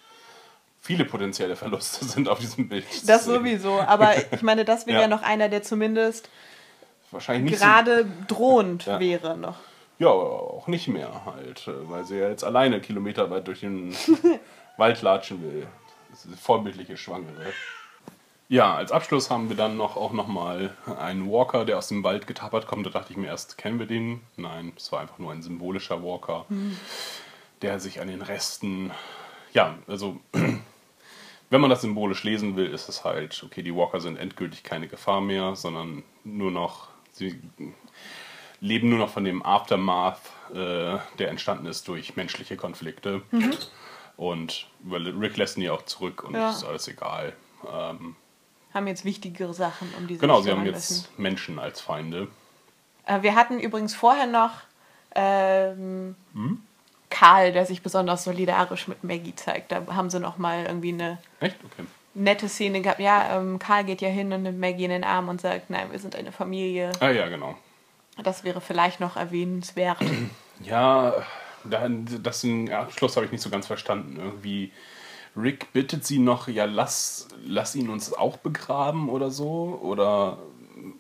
viele potenzielle Verluste sind auf diesem Bild. Das sowieso, aber ich meine, das wäre ja. Ja. noch einer, der zumindest gerade drohend Ja. wäre noch. so, ja, aber auch nicht mehr halt, äh, weil sie ja jetzt alleine kilometerweit durch den Wald latschen will. Vorbildliche Schwangere. Ja, als Abschluss haben wir dann noch auch noch mal einen Walker, der aus dem Wald getappert kommt. Da dachte ich mir erst, kennen wir den? Nein, es war einfach nur ein symbolischer Walker, der sich an den Resten, ja, also wenn man das symbolisch lesen will, ist es halt, okay, die Walker sind endgültig keine Gefahr mehr, sondern nur noch, sie leben nur noch von dem Aftermath, äh, der entstanden ist durch menschliche Konflikte. Und Rick lässt ihn ja auch zurück und Ja. ist alles egal. Ähm, Haben jetzt wichtigere Sachen, um die sie genau, sie haben jetzt müssen. Menschen als Feinde. Äh, wir hatten übrigens vorher noch ähm, Hm? Karl, der sich besonders solidarisch mit Maggie zeigt. Da haben sie noch mal irgendwie eine? Okay. nette Szene gehabt. Ja, ähm, Karl geht ja hin und nimmt Maggie in den Arm und sagt, nein, wir sind eine Familie. Ah ja, genau. Das wäre vielleicht noch erwähnenswert. Ja, dann, das den Abschluss habe ich nicht so ganz verstanden. Irgendwie, Rick bittet sie noch, ja, lass, lass ihn uns auch begraben oder so. Oder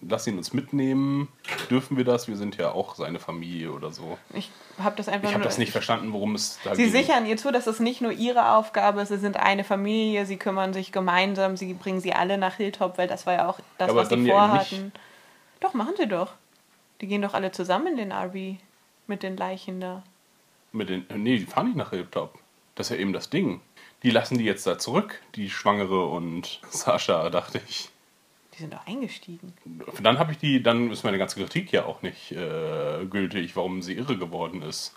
lass ihn uns mitnehmen. Dürfen wir das? Wir sind ja auch seine Familie oder so. Ich habe das einfach Ich habe das nicht verstanden, worum es da Sie ging. sichern ihr zu, dass es nicht nur ihre Aufgabe ist, sie sind eine Familie, sie kümmern sich gemeinsam, sie bringen sie alle nach Hilltop, weil das war ja auch das, Ja, was sie dann ja vorhatten. Doch, machen sie doch. Die gehen doch alle zusammen in den RV mit den Leichen da. Mit den, nee, die fahren nicht nach Hilltop. Das ist ja eben das Ding. Die lassen die jetzt da zurück, die Schwangere und Sascha, dachte ich. Die sind doch eingestiegen. Dann habe ich die, dann ist meine ganze Kritik ja auch nicht äh, gültig, warum sie irre geworden ist.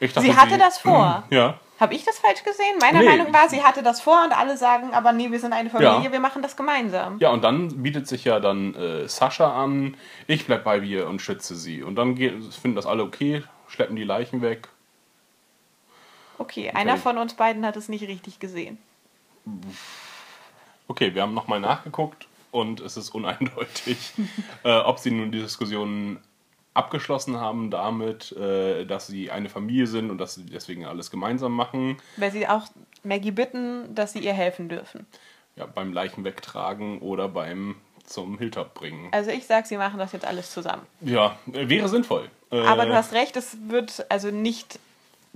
Ich dachte, Sie hatte das vor. Ja, Habe ich das falsch gesehen? Meine Nee. Meinung war, sie hatte das vor und alle sagen, aber nee, wir sind eine Familie, Ja. wir machen das gemeinsam. ja, und dann bietet sich ja dann äh, Sascha an, ich bleib bei ihr und schütze sie. Und dann geht, finden das alle okay, schleppen die Leichen weg. Okay, einer von uns beiden hat es nicht richtig gesehen. Okay, wir haben nochmal nachgeguckt und es ist uneindeutig, äh, ob sie nun die Diskussion abgeschlossen haben damit, äh, dass sie eine Familie sind und dass sie deswegen alles gemeinsam machen. Weil sie auch Maggie bitten, dass sie ihr helfen dürfen. Ja, beim Leichen wegtragen oder beim zum Hilltop bringen. Also ich sag, sie machen das jetzt alles zusammen. Ja, wäre sinnvoll. Äh, Aber du hast recht, es wird also nicht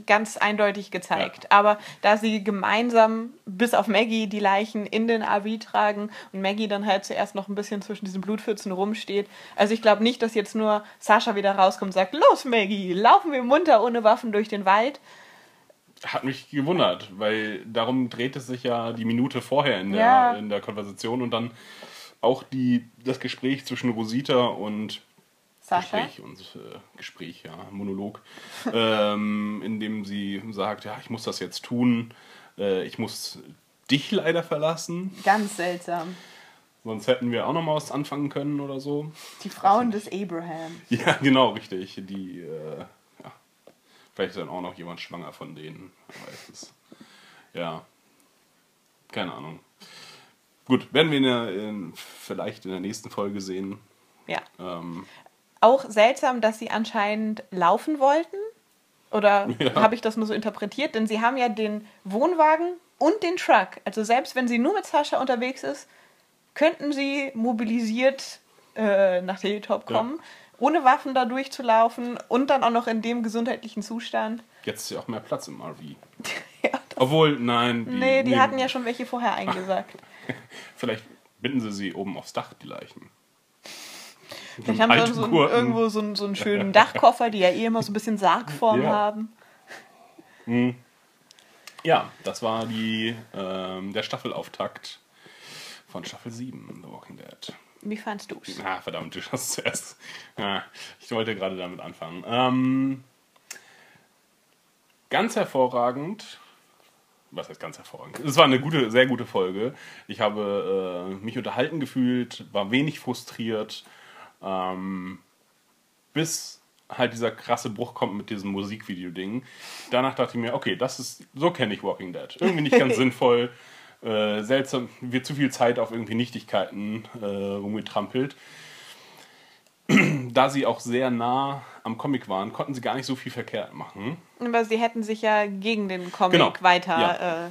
ganz eindeutig gezeigt. Aber da sie gemeinsam bis auf Maggie die Leichen in den RV tragen und Maggie dann halt zuerst noch ein bisschen zwischen diesen Blutpfützen rumsteht. Also ich glaube nicht, dass jetzt nur Sascha wieder rauskommt und sagt, los Maggie, laufen wir munter ohne Waffen durch den Wald. Hat mich gewundert, weil darum dreht es sich ja die Minute vorher in der, Ja. in der Konversation und dann auch die, das Gespräch zwischen Rosita und Sascha? Gespräch und äh, Gespräch, ja, Monolog, ähm, in dem sie sagt, ja, ich muss das jetzt tun, äh, ich muss dich leider verlassen, Ganz seltsam. sonst hätten wir auch noch mal was anfangen können oder so. Die Frauen des Abraham. Ja, genau, richtig. Die, äh, ja, vielleicht ist dann auch noch jemand schwanger von denen, weiß es. Ja, keine Ahnung. Gut, werden wir in der, in, vielleicht in der nächsten Folge sehen. Ja. Ähm, Auch seltsam, dass sie anscheinend laufen wollten. Oder Ja. habe ich das nur so interpretiert? Denn sie haben ja den Wohnwagen und den Truck. Also selbst wenn sie nur mit Sascha unterwegs ist, könnten sie mobilisiert äh, nach Hilltop kommen. ohne Waffen da durchzulaufen und dann auch noch in dem gesundheitlichen Zustand. Jetzt ist ja auch mehr Platz im RV. Ja, Obwohl, nein. Die, nee, die nee, hatten ja schon welche vorher eingesagt. Vielleicht binden sie sie oben aufs Dach, die Leichen. Vielleicht haben sie so einen, irgendwo so einen, so einen schönen Dachkoffer, die ja eh immer so ein bisschen Sargform Ja. haben. Ja, das war die, ähm, der Staffelauftakt von Staffel 7, The Walking Dead. Wie fandst du's? Ah, verdammt, du hast zuerst. Ah, ich wollte gerade damit anfangen. Ähm, ganz hervorragend. Was heißt ganz hervorragend? Es war eine gute, sehr gute Folge. Ich habe äh, mich unterhalten gefühlt, war wenig frustriert, ähm, bis halt dieser krasse Bruch kommt mit diesem Musikvideo-Ding. Danach dachte ich mir, okay, das ist, so kenne ich Walking Dead. Irgendwie nicht ganz sinnvoll, äh, seltsam, wird zu viel Zeit auf irgendwie Nichtigkeiten äh, rumgetrampelt. Da sie auch sehr nah am Comic waren, konnten sie gar nicht so viel verkehrt machen. Aber sie hätten sich ja gegen den Comic Genau. weiter Ja. äh,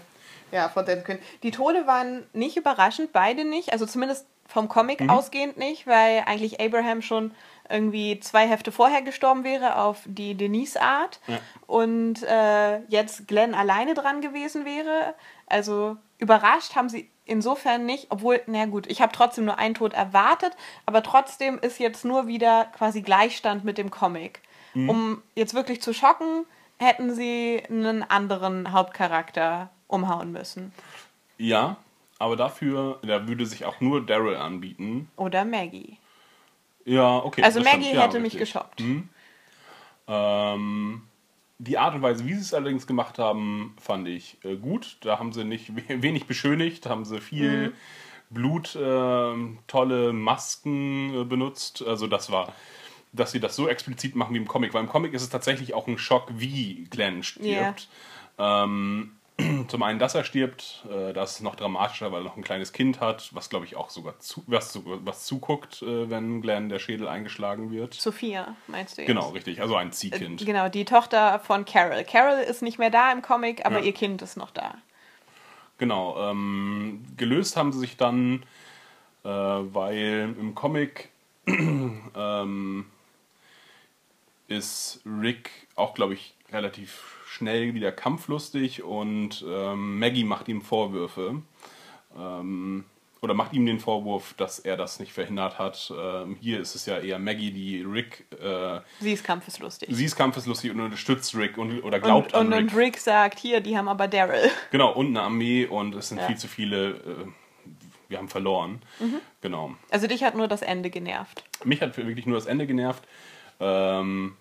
ja, fortsetzen können. Die Tode waren nicht überraschend, beide nicht. Also zumindest vom Comic Mhm. ausgehend nicht, weil eigentlich Abraham schon irgendwie zwei Hefte vorher gestorben wäre auf die Denise-Art Ja. und äh, jetzt Glenn alleine dran gewesen wäre. Also überrascht haben sie insofern nicht, obwohl, na gut, ich habe trotzdem nur einen Tod erwartet, aber trotzdem ist jetzt nur wieder quasi Gleichstand mit dem Comic. Um jetzt wirklich zu schocken, hätten sie einen anderen Hauptcharakter umhauen müssen. Ja, aber dafür, da würde sich auch nur Daryl anbieten. Oder Maggie. Ja, okay. Also Maggie stimmt. Ja, hätte mich richtig. geschockt. Ähm, die Art und Weise, wie sie es allerdings gemacht haben, fand ich äh, gut. Da haben sie nicht we- wenig beschönigt, haben sie viel Blut, ähm, tolle Masken äh, benutzt. Also das war, dass sie das so explizit machen wie im Comic. Weil im Comic ist es tatsächlich auch ein Schock, wie Glenn stirbt. Ähm, zum einen, dass er stirbt, äh, das ist noch dramatischer, weil er noch ein kleines Kind hat, was glaube ich auch sogar zu, was, was zuguckt, äh, wenn Glenn der Schädel eingeschlagen wird. Sophia, meinst du jetzt? Genau, richtig. Also ein Ziehkind. Genau, die Tochter von Carol. Carol ist nicht mehr da im Comic, aber Ja. ihr Kind ist noch da. Genau. Ähm, gelöst haben sie sich dann, äh, weil im Comic ähm, ist Rick auch, glaube ich, relativ schnell wieder kampflustig und ähm, Maggie macht ihm Vorwürfe. Ähm, oder macht ihm den Vorwurf, dass er das nicht verhindert hat. Ähm, hier ist es ja eher Maggie, die Rick, äh, Sie ist kampfeslustig. sie ist kampfeslustig und unterstützt Rick und, oder glaubt und, und, an Rick. und Rick sagt, hier, die haben aber Daryl. Genau, und eine Armee und es sind Ja. viel zu viele, äh, wir haben verloren. Genau. Also dich hat nur das Ende genervt. Mich hat wirklich nur das Ende genervt. Ähm,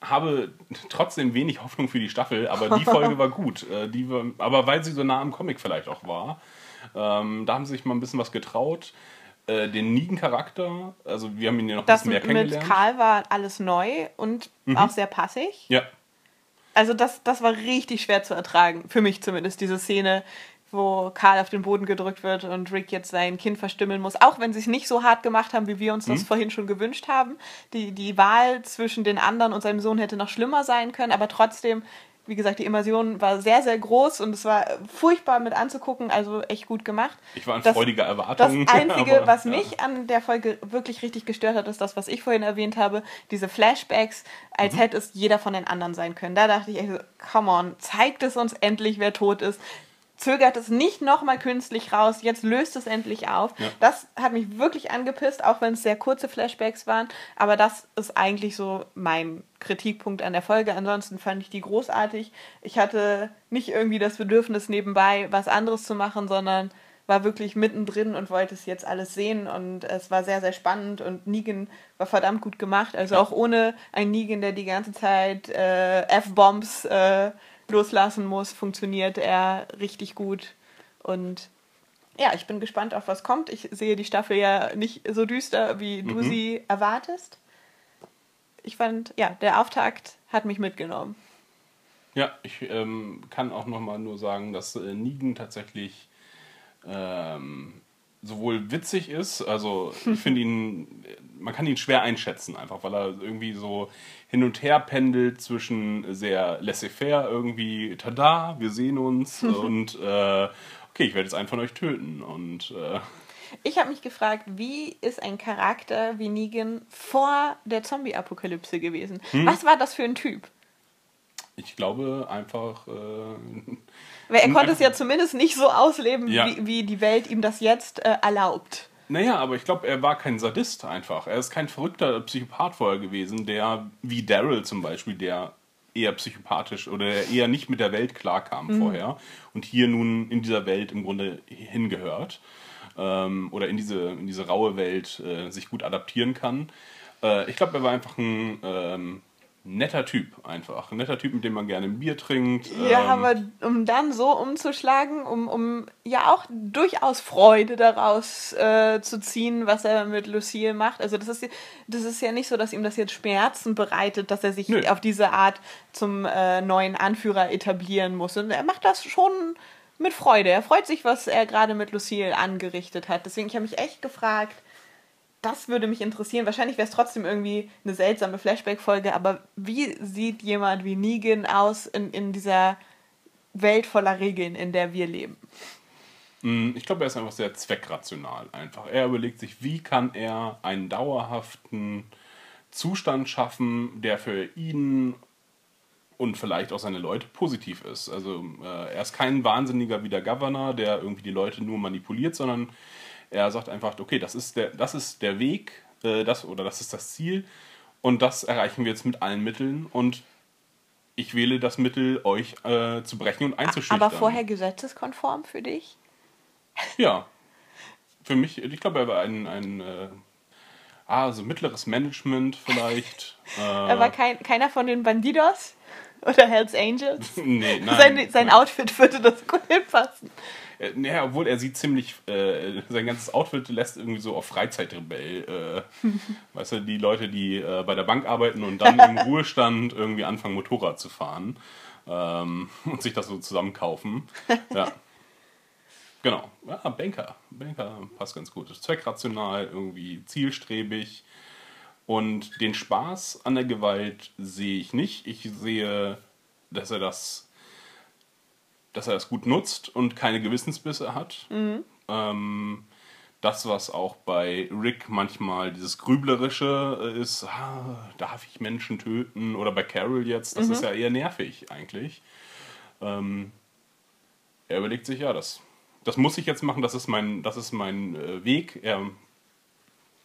habe trotzdem wenig Hoffnung für die Staffel, aber die Folge war gut. Äh, die war, aber weil sie so nah am Comic vielleicht auch war, ähm, da haben sie sich mal ein bisschen was getraut. Äh, den Negan-Charakter, also wir haben ihn ja noch ein Das bisschen mehr mit kennengelernt. Mhm. Karl war alles neu und auch sehr passig. Ja, Also das, das war richtig schwer zu ertragen, für mich zumindest, diese Szene, wo Karl auf den Boden gedrückt wird und Rick jetzt sein Kind verstümmeln muss, auch wenn sie es nicht so hart gemacht haben, wie wir uns Mhm. das vorhin schon gewünscht haben. Die, die Wahl zwischen den anderen und seinem Sohn hätte noch schlimmer sein können, aber trotzdem, wie gesagt, die Immersion war sehr, sehr groß und es war furchtbar mit anzugucken, also echt gut gemacht. ich war in Das- freudiger Das Erwartung. Einzige, aber, was ja. mich an der Folge wirklich richtig gestört hat, ist das, was ich vorhin erwähnt habe, diese Flashbacks, als Mhm. hätte es jeder von den anderen sein können. Da dachte ich, echt so, come on, zeigt es uns endlich, wer tot ist. Zögert es nicht nochmal künstlich raus, jetzt löst es endlich auf. Ja. Das hat mich wirklich angepisst, auch wenn es sehr kurze Flashbacks waren. Aber das ist eigentlich so mein Kritikpunkt an der Folge. Ansonsten fand ich die großartig. Ich hatte nicht irgendwie das Bedürfnis, nebenbei was anderes zu machen, sondern war wirklich mittendrin und wollte es jetzt alles sehen und es war sehr, sehr spannend und Negan war verdammt gut gemacht. Also auch ohne einen Negan, der die ganze Zeit äh, F-Bombs äh, loslassen muss, funktioniert er richtig gut und ja, ich bin gespannt auf was kommt. Ich sehe die Staffel ja nicht so düster, wie du sie erwartest. Ich fand, ja, der Auftakt hat mich mitgenommen. Ja, ich ähm, kann auch noch mal nur sagen, dass äh, Negan tatsächlich ähm, sowohl witzig ist, also ich finde ihn, man kann ihn schwer einschätzen, einfach weil er irgendwie so hin und her pendelt zwischen sehr laissez-faire irgendwie, tada, wir sehen uns und äh, okay, ich werde jetzt einen von euch töten und äh, Ich habe mich gefragt, wie ist ein Charakter wie Negan vor der Zombie-Apokalypse gewesen? Hm? Was war das für ein Typ? Ich glaube einfach. Äh, Weil er Hm, konnte es einfach- ja zumindest nicht so ausleben, Ja. wie, wie die Welt ihm das jetzt äh, erlaubt. naja, aber ich glaube, er war kein Sadist einfach. Er ist kein verrückter Psychopath vorher gewesen, der, wie Daryl zum Beispiel, der eher psychopathisch oder der eher nicht mit der Welt klarkam Mhm. vorher und hier nun in dieser Welt im Grunde hingehört ähm, oder in diese, in diese raue Welt äh, sich gut adaptieren kann. Äh, ich glaube, er war einfach ein ähm, netter Typ einfach. Ein netter Typ, mit dem man gerne ein Bier trinkt. Ja, ähm, aber um dann so umzuschlagen, um, um ja auch durchaus Freude daraus äh, zu ziehen, was er mit Lucille macht. Also das ist, das ist ja nicht so, dass ihm das jetzt Schmerzen bereitet, dass er sich Nö. auf diese Art zum äh, neuen Anführer etablieren muss. Und er macht das schon mit Freude. Er freut sich, was er gerade mit Lucille angerichtet hat. Deswegen, ich habe mich echt gefragt, das würde mich interessieren. Wahrscheinlich wäre es trotzdem irgendwie eine seltsame Flashback-Folge, aber wie sieht jemand wie Negan aus in, in dieser Welt voller Regeln, in der wir leben? Mm, Ich glaube, er ist einfach sehr zweckrational einfach. Er überlegt sich, wie kann er einen dauerhaften Zustand schaffen, der für ihn und vielleicht auch seine Leute positiv ist. Also äh, er ist kein Wahnsinniger wie der Governor, der irgendwie die Leute nur manipuliert, sondern er sagt einfach, okay, das ist der, das ist der Weg, äh, das oder das ist das Ziel und das erreichen wir jetzt mit allen Mitteln und ich wähle das Mittel, euch äh, zu brechen und einzuschüchtern. Aber vorher gesetzeskonform für dich? Ja. Für mich, ich glaube, er war ein, ein äh, ah, so mittleres Management vielleicht. Äh, Er war kein, keiner von den Bandidos oder Hells Angels? nee, nein. sein sein nein. Outfit würde das gut hinpassen. Äh, naja, obwohl er sieht ziemlich, äh, sein ganzes Outfit lässt irgendwie so auf Freizeitrebell. Äh, weißt du, die Leute, die äh, bei der Bank arbeiten und dann im Ruhestand irgendwie anfangen, Motorrad zu fahren ähm, und sich das so zusammenkaufen. Ja. Genau. Ja, Banker. Banker passt ganz gut. Zweckrational, irgendwie zielstrebig. Und den Spaß an der Gewalt sehe ich nicht. Ich sehe, dass er das, dass er das gut nutzt und keine Gewissensbisse hat. Ähm, das, was auch bei Rick manchmal dieses Grüblerische äh, ist, ah, darf ich Menschen töten? Oder bei Carol jetzt, das ist ja eher nervig eigentlich. Ähm, er überlegt sich, ja, das, das muss ich jetzt machen, das ist mein, das ist mein äh, Weg. Er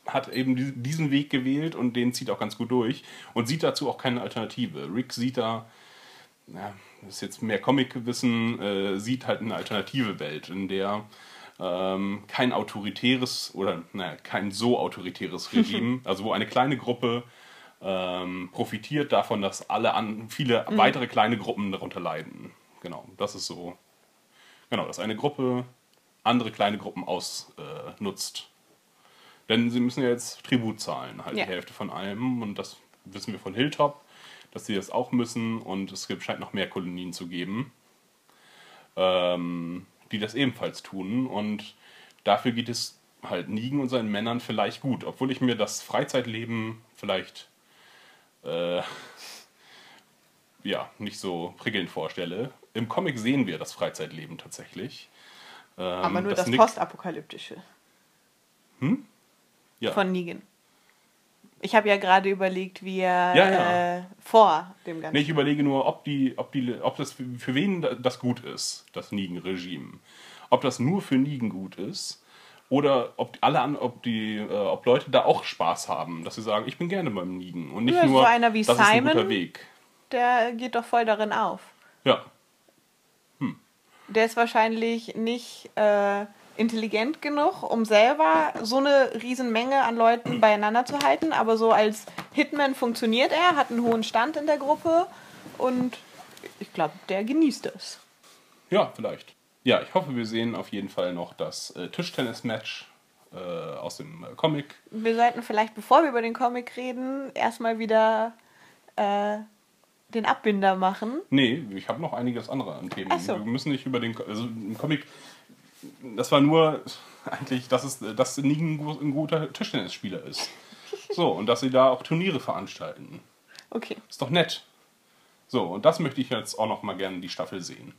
hat eben die- diesen Weg gewählt und den zieht auch ganz gut durch und sieht dazu auch keine Alternative. Rick sieht da, ja, das ist jetzt mehr Comic-Wissen, äh, sieht halt eine alternative Welt, in der ähm, kein autoritäres oder naja, kein so autoritäres Regime, also wo eine kleine Gruppe ähm, profitiert davon, dass alle an, viele weitere kleine Gruppen darunter leiden. Genau, das ist so. Genau, dass eine Gruppe andere kleine Gruppen ausnutzt. Äh. Denn sie müssen ja jetzt Tribut zahlen, halt Ja. die Hälfte von allem. Und das wissen wir von Hilltop, dass sie das auch müssen. Und es gibt, scheint noch mehr Kolonien zu geben, ähm, die das ebenfalls tun. Und dafür geht es halt Nigen und seinen Männern vielleicht gut. Obwohl ich mir das Freizeitleben vielleicht äh, ja, nicht so prickelnd vorstelle. Im Comic sehen wir das Freizeitleben tatsächlich. Ähm, Aber nur das Nick- postapokalyptische ja. von Negan. Ich habe ja gerade überlegt, wie er Ja, ja. Äh, vor dem Ganzen. Nee, ich überlege nur, ob, die, ob, die, ob das für, für wen das gut ist, das Nigen-Regime. Ob das nur für Nigen gut ist oder ob alle an, ob die, äh, ob Leute da auch Spaß haben, dass sie sagen, ich bin gerne beim Nigen und nicht Ja, so nur, einer wie das ist ein guter Simon. Weg. Der geht doch voll darin auf. Ja, Der ist wahrscheinlich nicht äh, intelligent genug, um selber so eine Riesenmenge an Leuten beieinander zu halten. Aber so als Hitman funktioniert er, hat einen hohen Stand in der Gruppe und ich glaube, der genießt es. ja, vielleicht. Ja, ich hoffe, wir sehen auf jeden Fall noch das äh, Tischtennis-Match äh, aus dem äh, Comic. Wir sollten vielleicht, bevor wir über den Comic reden, erstmal wieder äh, den Abbinder machen. Nee, ich habe noch einiges andere an Themen. So. Wir müssen nicht über den. Also im Comic. Das war nur eigentlich, dass, es, dass Negan ein gu- ein guter Tischtennisspieler ist. So, und dass sie da auch Turniere veranstalten. Okay. Ist doch nett. So, und das möchte ich jetzt auch noch mal gerne die Staffel sehen.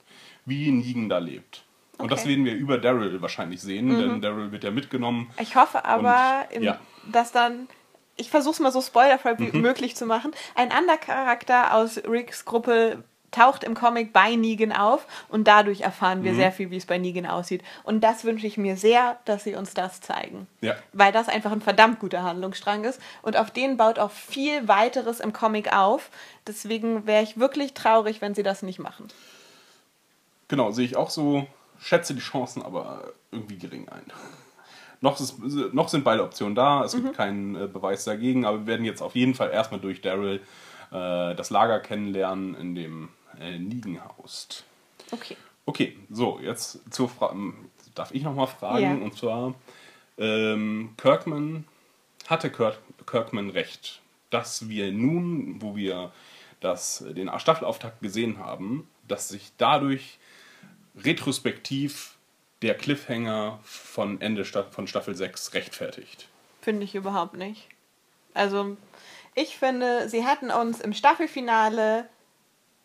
Wie Negan da lebt. Und das Okay. werden wir über Daryl wahrscheinlich sehen, denn Daryl wird ja mitgenommen. Ich hoffe aber, Und, im, ja. dass dann, ich versuche es mal so spoilerfrei wie Mhm. möglich zu machen, ein anderer Charakter aus Ricks Gruppe taucht im Comic bei Negan auf und dadurch erfahren Mhm. wir sehr viel, wie es bei Negan aussieht. Und das wünsche ich mir sehr, dass sie uns das zeigen. Ja. Weil das einfach ein verdammt guter Handlungsstrang ist und auf den baut auch viel weiteres im Comic auf. Deswegen wäre ich wirklich traurig, wenn sie das nicht machen. Genau, sehe ich auch so. Schätze die Chancen aber irgendwie gering ein. Noch, ist, noch sind beide Optionen da, es Mhm. gibt keinen äh, Beweis dagegen, aber wir werden jetzt auf jeden Fall erstmal durch Daryl äh, das Lager kennenlernen, in dem äh, Negan haust. Okay. Okay, so, jetzt zur Frage. Darf ich nochmal fragen? Ja. Und zwar, ähm, Kirkman, hatte Kirk, Kirkman recht, dass wir nun, wo wir das, den Staffelauftakt gesehen haben, dass sich dadurch retrospektiv der Cliffhanger von Ende von Staffel 6 rechtfertigt. Finde ich überhaupt nicht. Also, ich finde, sie hätten uns im Staffelfinale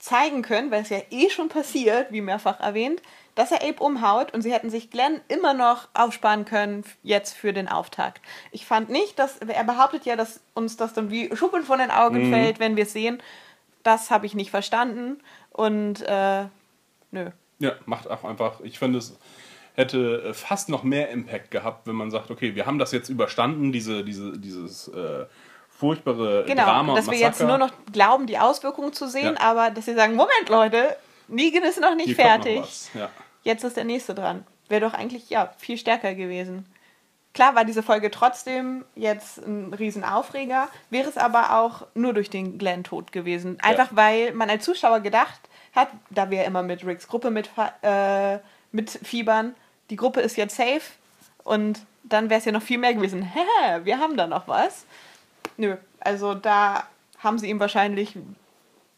zeigen können, weil es ja eh schon passiert, wie mehrfach erwähnt, dass er Abe umhaut und sie hätten sich Glenn immer noch aufsparen können, jetzt für den Auftakt. Ich fand nicht, dass er behauptet ja, dass uns das dann wie Schuppen von den Augen fällt, wenn wir es sehen. Das habe ich nicht verstanden und äh, nö. Ja, macht auch einfach, ich finde es hätte fast noch mehr Impact gehabt, wenn man sagt, okay, wir haben das jetzt überstanden, diese, diese, dieses äh, furchtbare Genau, Drama dass wir jetzt nur noch glauben, die Auswirkungen zu sehen, Ja. aber dass sie sagen, Moment Leute, Negan ist noch nicht Hier noch fertig. was, Ja. Jetzt ist der nächste dran. Wäre doch eigentlich ja viel stärker gewesen. Klar war diese Folge trotzdem jetzt ein Riesenaufreger, wäre es aber auch nur durch den Glenn-Tod gewesen. Einfach weil man als Zuschauer gedacht hat, da wir immer mit Ricks Gruppe mit, äh, mitfiebern, die Gruppe ist jetzt safe und dann wäre es ja noch viel mehr gewesen. Hä, wir haben da noch was. Nö, also da haben sie ihm wahrscheinlich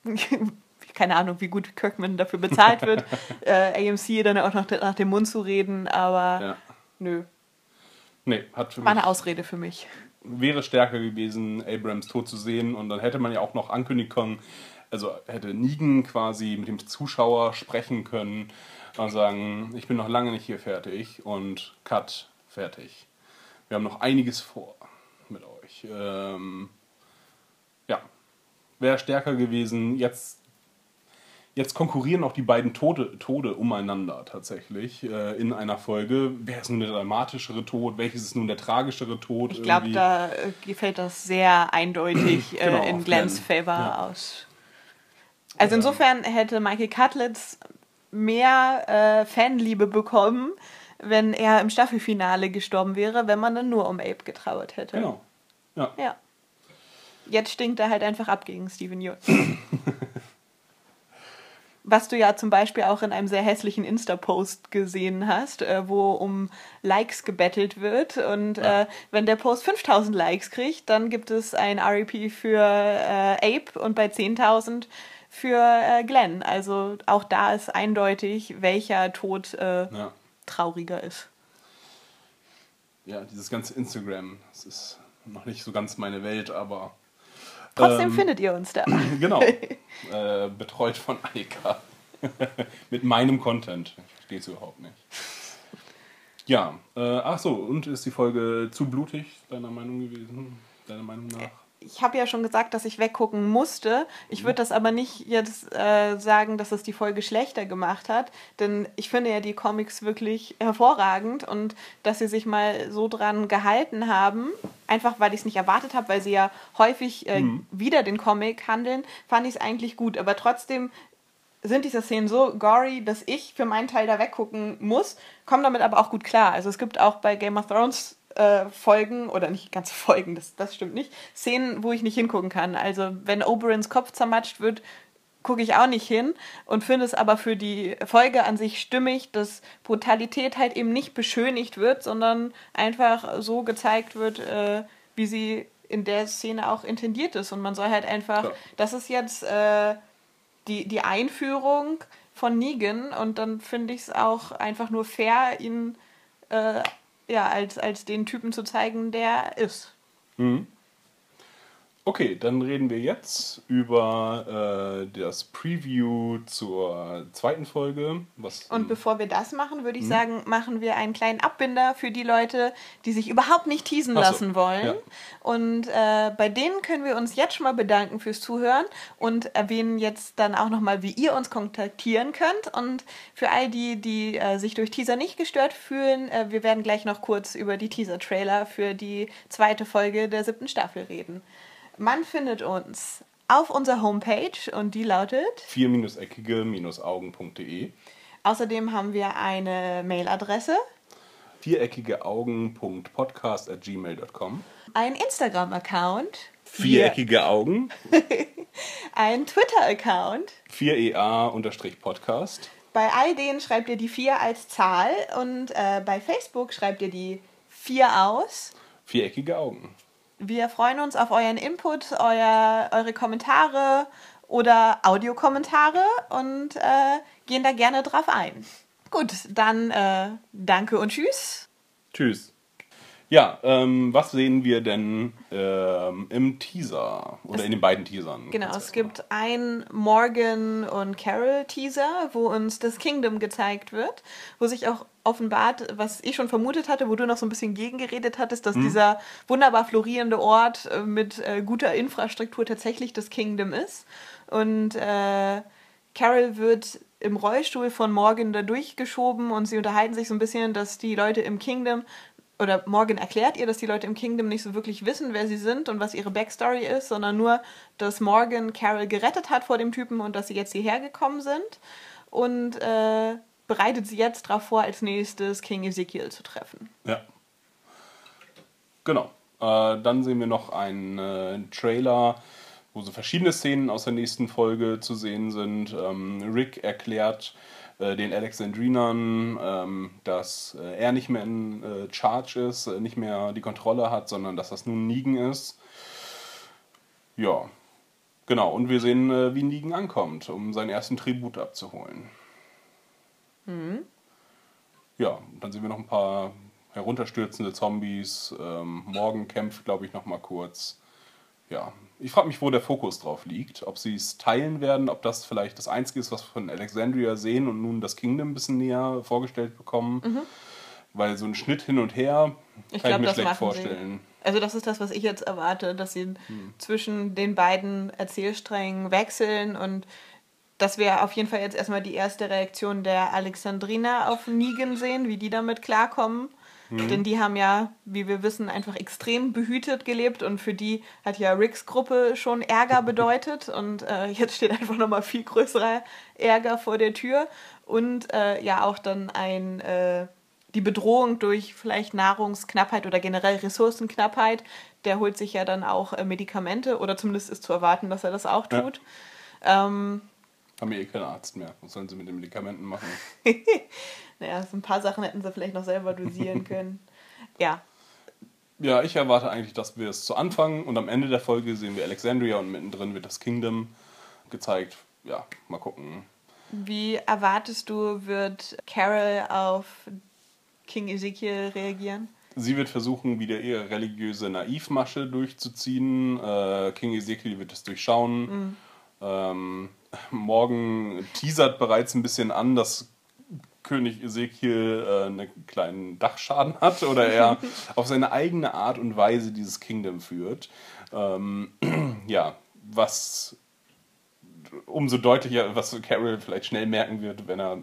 keine Ahnung, wie gut Kirkman dafür bezahlt wird, äh, AMC dann auch noch nach dem Mund zu reden, aber Ja. nö, Nee, hat für war eine Ausrede für mich. wäre stärker gewesen, Abrams Tod zu sehen und dann hätte man ja auch noch ankündigen können, also hätte Negan quasi mit dem Zuschauer sprechen können und sagen, ich bin noch lange nicht hier fertig und Cut, fertig. Wir haben noch einiges vor euch. Ähm, ja, wäre stärker gewesen. Jetzt, jetzt konkurrieren auch die beiden Tode, Tode umeinander tatsächlich äh, in einer Folge. Wer ist nun der dramatischere Tod? Welches ist nun der tragischere Tod? Ich glaube, da äh, gefällt das sehr eindeutig äh, Genau, in auf Glens. Favor Ja. aus. Also insofern hätte Michael Cutlitz mehr äh, Fanliebe bekommen, wenn er im Staffelfinale gestorben wäre, wenn man dann nur um Abe getrauert hätte. Genau. Ja. Ja. Jetzt stinkt er halt einfach ab gegen Steven Yeun. Was du ja zum Beispiel auch in einem sehr hässlichen Insta-Post gesehen hast, äh, wo um Likes gebettelt wird. Und Ja. äh, wenn der Post 5000 Likes kriegt, dann gibt es ein REP für äh, Ape und bei 10.000 für äh, Glenn. Also auch da ist eindeutig, welcher Tod äh, Ja. trauriger ist. ja, dieses ganze Instagram, das ist noch nicht so ganz meine Welt, aber Trotzdem Ähm, findet ihr uns da. genau. äh, betreut von Annika. Mit meinem Content. Ich verstehe es überhaupt nicht. Ja, äh, ach so, und ist die Folge zu blutig, deiner Meinung gewesen? Deiner Meinung nach? Ich habe ja schon gesagt, dass ich weggucken musste. Ich würde das aber nicht jetzt äh, sagen, dass es die Folge schlechter gemacht hat, denn ich finde ja die Comics wirklich hervorragend und dass sie sich mal so dran gehalten haben, einfach weil ich es nicht erwartet habe, weil sie ja häufig äh, wieder den Comic handeln, fand ich es eigentlich gut. Aber trotzdem sind diese Szenen so gory, dass ich für meinen Teil da weggucken muss, komme damit aber auch gut klar. Also es gibt auch bei Game of Thrones äh, Folgen, oder nicht ganze Folgen, das, das stimmt nicht, Szenen, wo ich nicht hingucken kann. Also wenn Oberons Kopf zermatscht wird, gucke ich auch nicht hin und finde es aber für die Folge an sich stimmig, dass Brutalität halt eben nicht beschönigt wird, sondern einfach so gezeigt wird, äh, wie sie in der Szene auch intendiert ist. Und man soll halt einfach, Ja. das ist jetzt äh, die, die Einführung von Negan und dann finde ich es auch einfach nur fair, ihn äh, ja, als, als den Typen zu zeigen, der er ist. Okay, dann reden wir jetzt über äh, das Preview zur zweiten Folge. Was, Und bevor wir das machen, Hm? würde ich sagen, machen wir einen kleinen Abbinder für die Leute, die sich überhaupt nicht teasen so, lassen wollen. ja. Und äh, bei denen können wir uns jetzt schon mal bedanken fürs Zuhören und erwähnen jetzt dann auch nochmal, wie ihr uns kontaktieren könnt. Und für all die, die äh, sich durch Teaser nicht gestört fühlen, äh, wir werden gleich noch kurz über die Teaser-Trailer für die zweite Folge der siebten Staffel reden. Man findet uns auf unserer Homepage und die lautet 4-eckige-augen.de Außerdem haben wir eine Mailadresse, viereckige Augen.podcast.gmail.com einen Instagram-Account, Viereckige Augen einen Twitter-Account. 4EA-Podcast Bei all denen schreibt ihr die 4 als Zahl und äh, bei Facebook schreibt ihr die 4 aus. Viereckige Augen. Wir freuen uns auf euren Input, euer, eure Kommentare oder Audiokommentare und äh, gehen da gerne drauf ein. Gut, dann äh, danke und tschüss. Tschüss. Ja, ähm, was sehen wir denn ähm, im Teaser oder in den beiden Teasern? Genau, es gibt ein Morgan und Carol Teaser, wo uns das Kingdom gezeigt wird, wo sich auch offenbart, was ich schon vermutet hatte, wo du noch so ein bisschen gegengeredet hattest, dass dieser wunderbar florierende Ort äh, mit äh, guter Infrastruktur tatsächlich das Kingdom ist. Und äh, Carol wird im Rollstuhl von Morgan da durchgeschoben und sie unterhalten sich so ein bisschen, dass die Leute im Kingdom oder Morgan erklärt ihr, dass die Leute im Kingdom nicht so wirklich wissen, wer sie sind und was ihre Backstory ist, sondern nur, dass Morgan Carol gerettet hat vor dem Typen und dass sie jetzt hierher gekommen sind und äh, bereitet sie jetzt darauf vor, als nächstes King Ezekiel zu treffen. Ja. Genau. Äh, dann sehen wir noch einen äh, Trailer, wo so verschiedene Szenen aus der nächsten Folge zu sehen sind. Ähm, Rick erklärt äh, den Alexandrinern, ähm, dass äh, er nicht mehr in äh, Charge ist, äh, nicht mehr die Kontrolle hat, sondern dass das nun Negan ist. Ja, genau. Und wir sehen, äh, wie Negan ankommt, um seinen ersten Tribut abzuholen. Ja, dann sehen wir noch ein paar herunterstürzende Zombies. Ähm, Morgan kämpft, glaube ich, noch mal kurz. Ja, ich frage mich, wo der Fokus drauf liegt. Ob sie es teilen werden, ob das vielleicht das Einzige ist, was wir von Alexandria sehen und nun das Kingdom ein bisschen näher vorgestellt bekommen. Weil so ein Schnitt hin und her Mhm. Ich kann glaube, ich mir schlecht vorstellen. sie. Also das ist das, was ich jetzt erwarte, dass sie zwischen den beiden Erzählsträngen wechseln und dass wir auf jeden Fall jetzt erstmal die erste Reaktion der Alexandrina auf Negan sehen, wie die damit klarkommen. Denn die haben ja, wie wir wissen, einfach extrem behütet gelebt und für die hat ja Ricks Gruppe schon Ärger bedeutet und äh, jetzt steht einfach nochmal viel größerer Ärger vor der Tür und äh, ja auch dann ein äh, die Bedrohung durch vielleicht Nahrungsknappheit oder generell Ressourcenknappheit, der holt sich ja dann auch äh, Medikamente oder zumindest ist zu erwarten, dass er das auch Ja. tut. Ähm, Haben wir eh keinen Arzt mehr. Was sollen sie mit den Medikamenten machen? naja, so ein paar Sachen hätten sie vielleicht noch selber dosieren können. Ja, Ja, ich erwarte eigentlich, dass wir es zu Anfang und am Ende der Folge sehen wir Alexandria und mittendrin wird das Kingdom gezeigt. Ja, mal gucken. wie erwartest du, wird Carol auf King Ezekiel reagieren? Sie wird versuchen, wieder ihre religiöse Naivmasche durchzuziehen. Äh, King Ezekiel wird es durchschauen. Ähm, morgen teasert bereits ein bisschen an, dass König Ezekiel äh, einen kleinen Dachschaden hat oder er auf seine eigene Art und Weise dieses Kingdom führt. Ähm, ja, was umso deutlicher, was Carol vielleicht schnell merken wird, wenn er,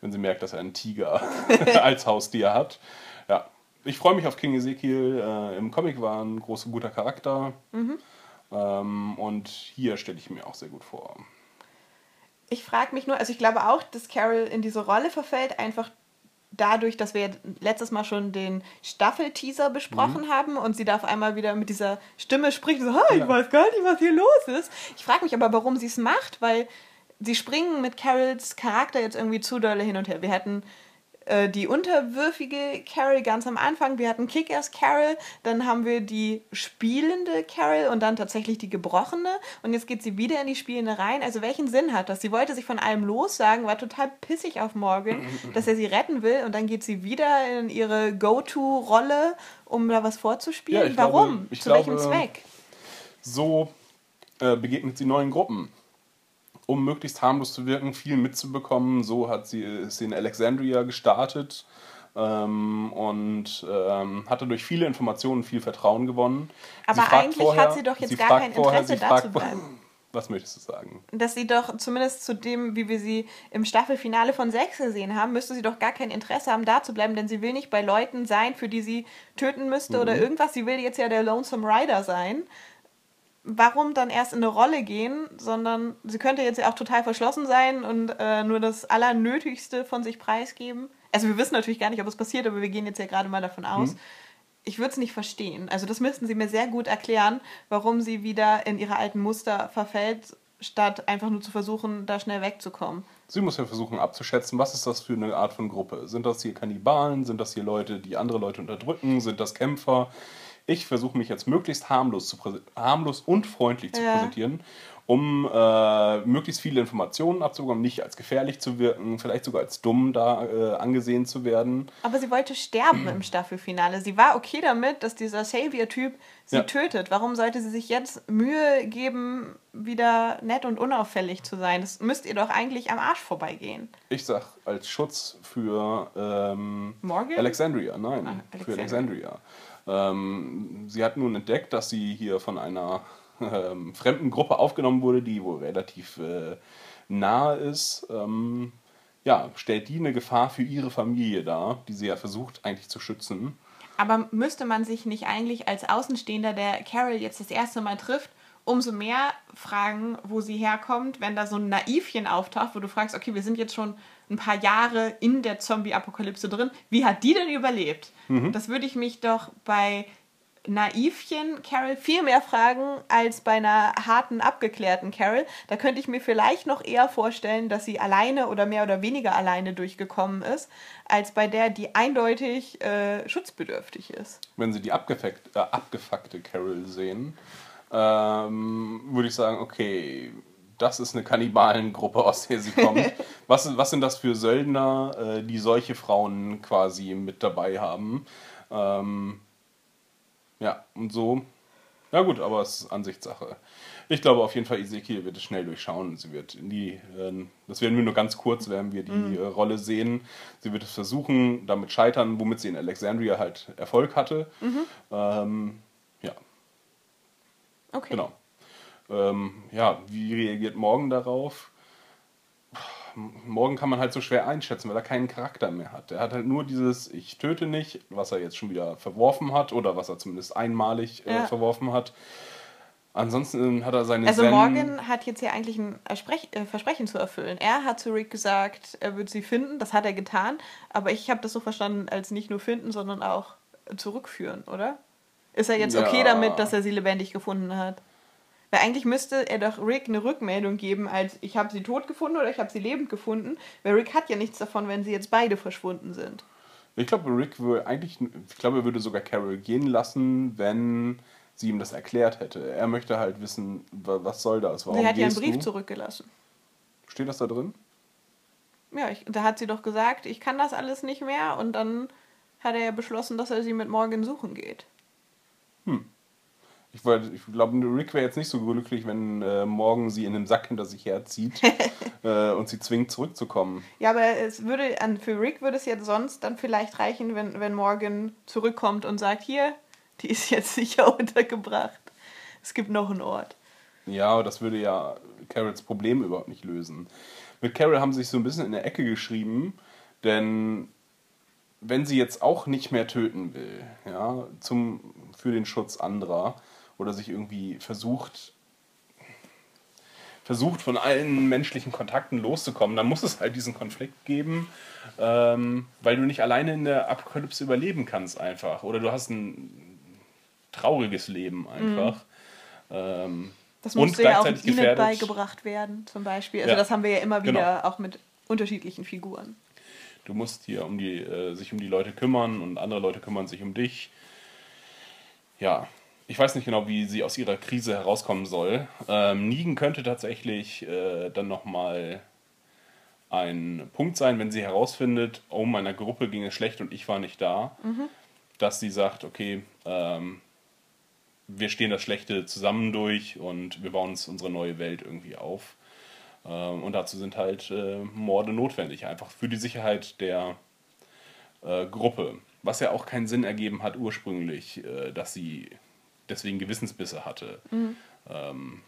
wenn sie merkt, dass er einen Tiger als Haustier hat. Ja, ich freue mich auf King Ezekiel. Äh, Im Comic war ein großer guter Charakter. Ähm, und hier stelle ich mir auch sehr gut vor. Ich frage mich nur, also ich glaube auch, dass Carol in diese Rolle verfällt, einfach dadurch, dass wir letztes Mal schon den Staffelteaser besprochen haben und sie da auf einmal wieder mit dieser Stimme spricht, so, "Ha, ich Ja. weiß gar nicht, was hier los ist. Ich frage mich aber, warum sie es macht, weil sie springen mit Carols Charakter jetzt irgendwie zu dolle hin und her. Wir hatten äh, die unterwürfige Carol ganz am Anfang, wir hatten Kick-Ass Carol, dann haben wir die spielende Carol und dann tatsächlich die gebrochene und jetzt geht sie wieder in die spielende rein. Also welchen Sinn hat das? Sie wollte sich von allem lossagen, war total pissig auf Morgan, dass er sie retten will und dann geht sie wieder in ihre Go-To-Rolle, um da was vorzuspielen. Ja, glaube- Warum? ich Zu welchem glaube, Zweck? So äh, begegnet sie neuen Gruppen. Um möglichst harmlos zu wirken, viel mitzubekommen, so hat sie, ist sie in Alexandria gestartet ähm, und ähm, hatte durch viele Informationen viel Vertrauen gewonnen. Aber eigentlich hat sie doch jetzt gar fragt kein vorher, Interesse, sie da fragt zu vor- bleiben. Was möchtest du sagen? Dass sie doch zumindest zu dem, wie wir sie im Staffelfinale von 6 gesehen haben, müsste sie doch gar kein Interesse haben, da zu bleiben, denn sie will nicht bei Leuten sein, für die sie töten müsste oder Mhm. irgendwas. Sie will jetzt ja der Lonesome Rider sein. Warum dann erst in eine Rolle gehen, sondern sie könnte jetzt ja auch total verschlossen sein und äh, nur das Allernötigste von sich preisgeben. Also wir wissen natürlich gar nicht, ob es passiert, aber wir gehen jetzt ja gerade mal davon aus. Ich würde es nicht verstehen. Also das müssten sie mir sehr gut erklären, warum sie wieder in ihre alten Muster verfällt, statt einfach nur zu versuchen, da schnell wegzukommen. Sie muss ja versuchen abzuschätzen, was ist das für eine Art von Gruppe? Sind das hier Kannibalen? Sind das hier Leute, die andere Leute unterdrücken? Sind das Kämpfer? Ich versuche mich jetzt möglichst harmlos, zu harmlos und freundlich zu Ja. präsentieren, um äh, möglichst viele Informationen abzubekommen, nicht als gefährlich zu wirken, vielleicht sogar als dumm da äh, angesehen zu werden. Aber sie wollte sterben im Staffelfinale. Sie war okay damit, dass dieser Savior-Typ sie Ja. tötet. Warum sollte sie sich jetzt Mühe geben, wieder nett und unauffällig zu sein? Das müsst ihr doch eigentlich am Arsch vorbeigehen. Ich sag als Schutz für ähm, Morgan? Alexandria, nein, Ah, für Alexandria. Ähm, sie hat nun entdeckt, dass sie hier von einer ähm, fremden Gruppe aufgenommen wurde, die wohl relativ äh, nahe ist. Ähm, ja, stellt die eine Gefahr für ihre Familie dar, die sie ja versucht eigentlich zu schützen. Aber müsste man sich nicht eigentlich als Außenstehender, der Carol jetzt das erste Mal trifft, umso mehr fragen, wo sie herkommt, wenn da so ein Naivchen auftaucht, wo du fragst, okay, wir sind jetzt schon ein paar Jahre in der Zombie-Apokalypse drin, wie hat die denn überlebt? Das würde ich mich doch bei Naivchen Carol viel mehr fragen als bei einer harten, abgeklärten Carol. Da könnte ich mir vielleicht noch eher vorstellen, dass sie alleine oder mehr oder weniger alleine durchgekommen ist, als bei der, die eindeutig äh, schutzbedürftig ist. Wenn sie die abgefuckt, äh, abgefuckte Carol sehen, ähm, würde ich sagen, okay, das ist eine Kannibalengruppe, aus der sie kommt. was, was sind das für Söldner, äh, die solche Frauen quasi mit dabei haben? Ähm, ja, und so. Ja gut, aber es ist Ansichtssache. Ich glaube auf jeden Fall, Ezekiel wird es schnell durchschauen. Sie wird in die, äh, das werden wir nur ganz kurz, werden wir die äh, Rolle sehen. Sie wird es versuchen, damit scheitern, womit sie in Alexandria halt Erfolg hatte. Ähm, ja, Okay. genau. Ähm, ja, wie reagiert Morgan darauf? Morgen kann man halt so schwer einschätzen, weil er keinen Charakter mehr hat. Er hat halt nur dieses Ich töte nicht, was er jetzt schon wieder verworfen hat oder was er zumindest einmalig äh, Ja. verworfen hat. Ansonsten hat er seine Also Zen- Morgan hat jetzt ja eigentlich ein äh, Versprechen zu erfüllen. Er hat zu Rick gesagt, er wird sie finden, das hat er getan, aber ich habe das so verstanden als nicht nur finden, sondern auch zurückführen, oder? Ist er jetzt okay Ja. damit, dass er sie lebendig gefunden hat? Weil eigentlich müsste er doch Rick eine Rückmeldung geben, als ich habe sie tot gefunden oder ich habe sie lebend gefunden, weil Rick hat ja nichts davon, wenn sie jetzt beide verschwunden sind. Ich glaube, Rick würde eigentlich, ich glaube, er würde sogar Carol gehen lassen, wenn sie ihm das erklärt hätte. Er möchte halt wissen, wa- was soll das? Warum sie hat ja einen Brief du? zurückgelassen. Steht das da drin? Ja, ich, da hat sie doch gesagt, ich kann das alles nicht mehr und dann hat er ja beschlossen, dass er sie mit Morgan suchen geht. Ich, ich glaube, Rick wäre jetzt nicht so glücklich, wenn äh, morgen sie in einem Sack hinter sich herzieht äh, und sie zwingt, zurückzukommen. Ja, aber es würde, an, für Rick würde es jetzt sonst dann vielleicht reichen, wenn, wenn Morgan zurückkommt und sagt, hier, die ist jetzt sicher untergebracht. Es gibt noch einen Ort. Ja, aber das würde ja Carols Problem überhaupt nicht lösen. Mit Carol haben sie sich so ein bisschen in der Ecke geschrieben, denn wenn sie jetzt auch nicht mehr töten will, ja, zum, für den Schutz anderer oder sich irgendwie versucht, versucht von allen menschlichen Kontakten loszukommen, dann muss es halt diesen Konflikt geben, ähm, weil du nicht alleine in der Apokalypse überleben kannst einfach. Oder du hast ein trauriges Leben einfach. Ähm, Das musste ja auch ihnen gefährdet. beigebracht werden, zum Beispiel. Also Ja, das haben wir ja immer wieder, genau. auch mit unterschiedlichen Figuren. Du musst hier um die, äh, sich um die Leute kümmern und andere Leute kümmern sich um dich. Ja, ich weiß nicht genau, wie sie aus ihrer Krise herauskommen soll. Ähm, Negan könnte tatsächlich äh, dann nochmal ein Punkt sein, wenn sie herausfindet, oh, meiner Gruppe ging es schlecht und ich war nicht da. Dass sie sagt, okay, ähm, wir stehen das Schlechte zusammen durch und wir bauen uns unsere neue Welt irgendwie auf. Ähm, und dazu sind halt äh, Morde notwendig, einfach für die Sicherheit der äh, Gruppe. Was ja auch keinen Sinn ergeben hat ursprünglich, äh, dass sie deswegen Gewissensbisse hatte. Ähm,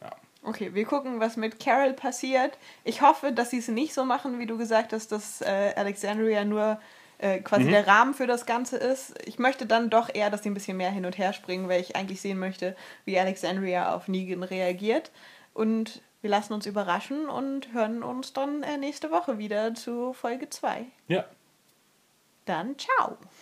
ja. Okay, wir gucken, was mit Carol passiert. Ich hoffe, dass sie es nicht so machen, wie du gesagt hast, dass äh, Alexandria nur äh, quasi der Rahmen für das Ganze ist. Ich möchte dann doch eher, dass sie ein bisschen mehr hin und her springen, weil ich eigentlich sehen möchte, wie Alexandria auf Negan reagiert. Und wir lassen uns überraschen und hören uns dann äh, nächste Woche wieder zu Folge 2. ja, Dann ciao!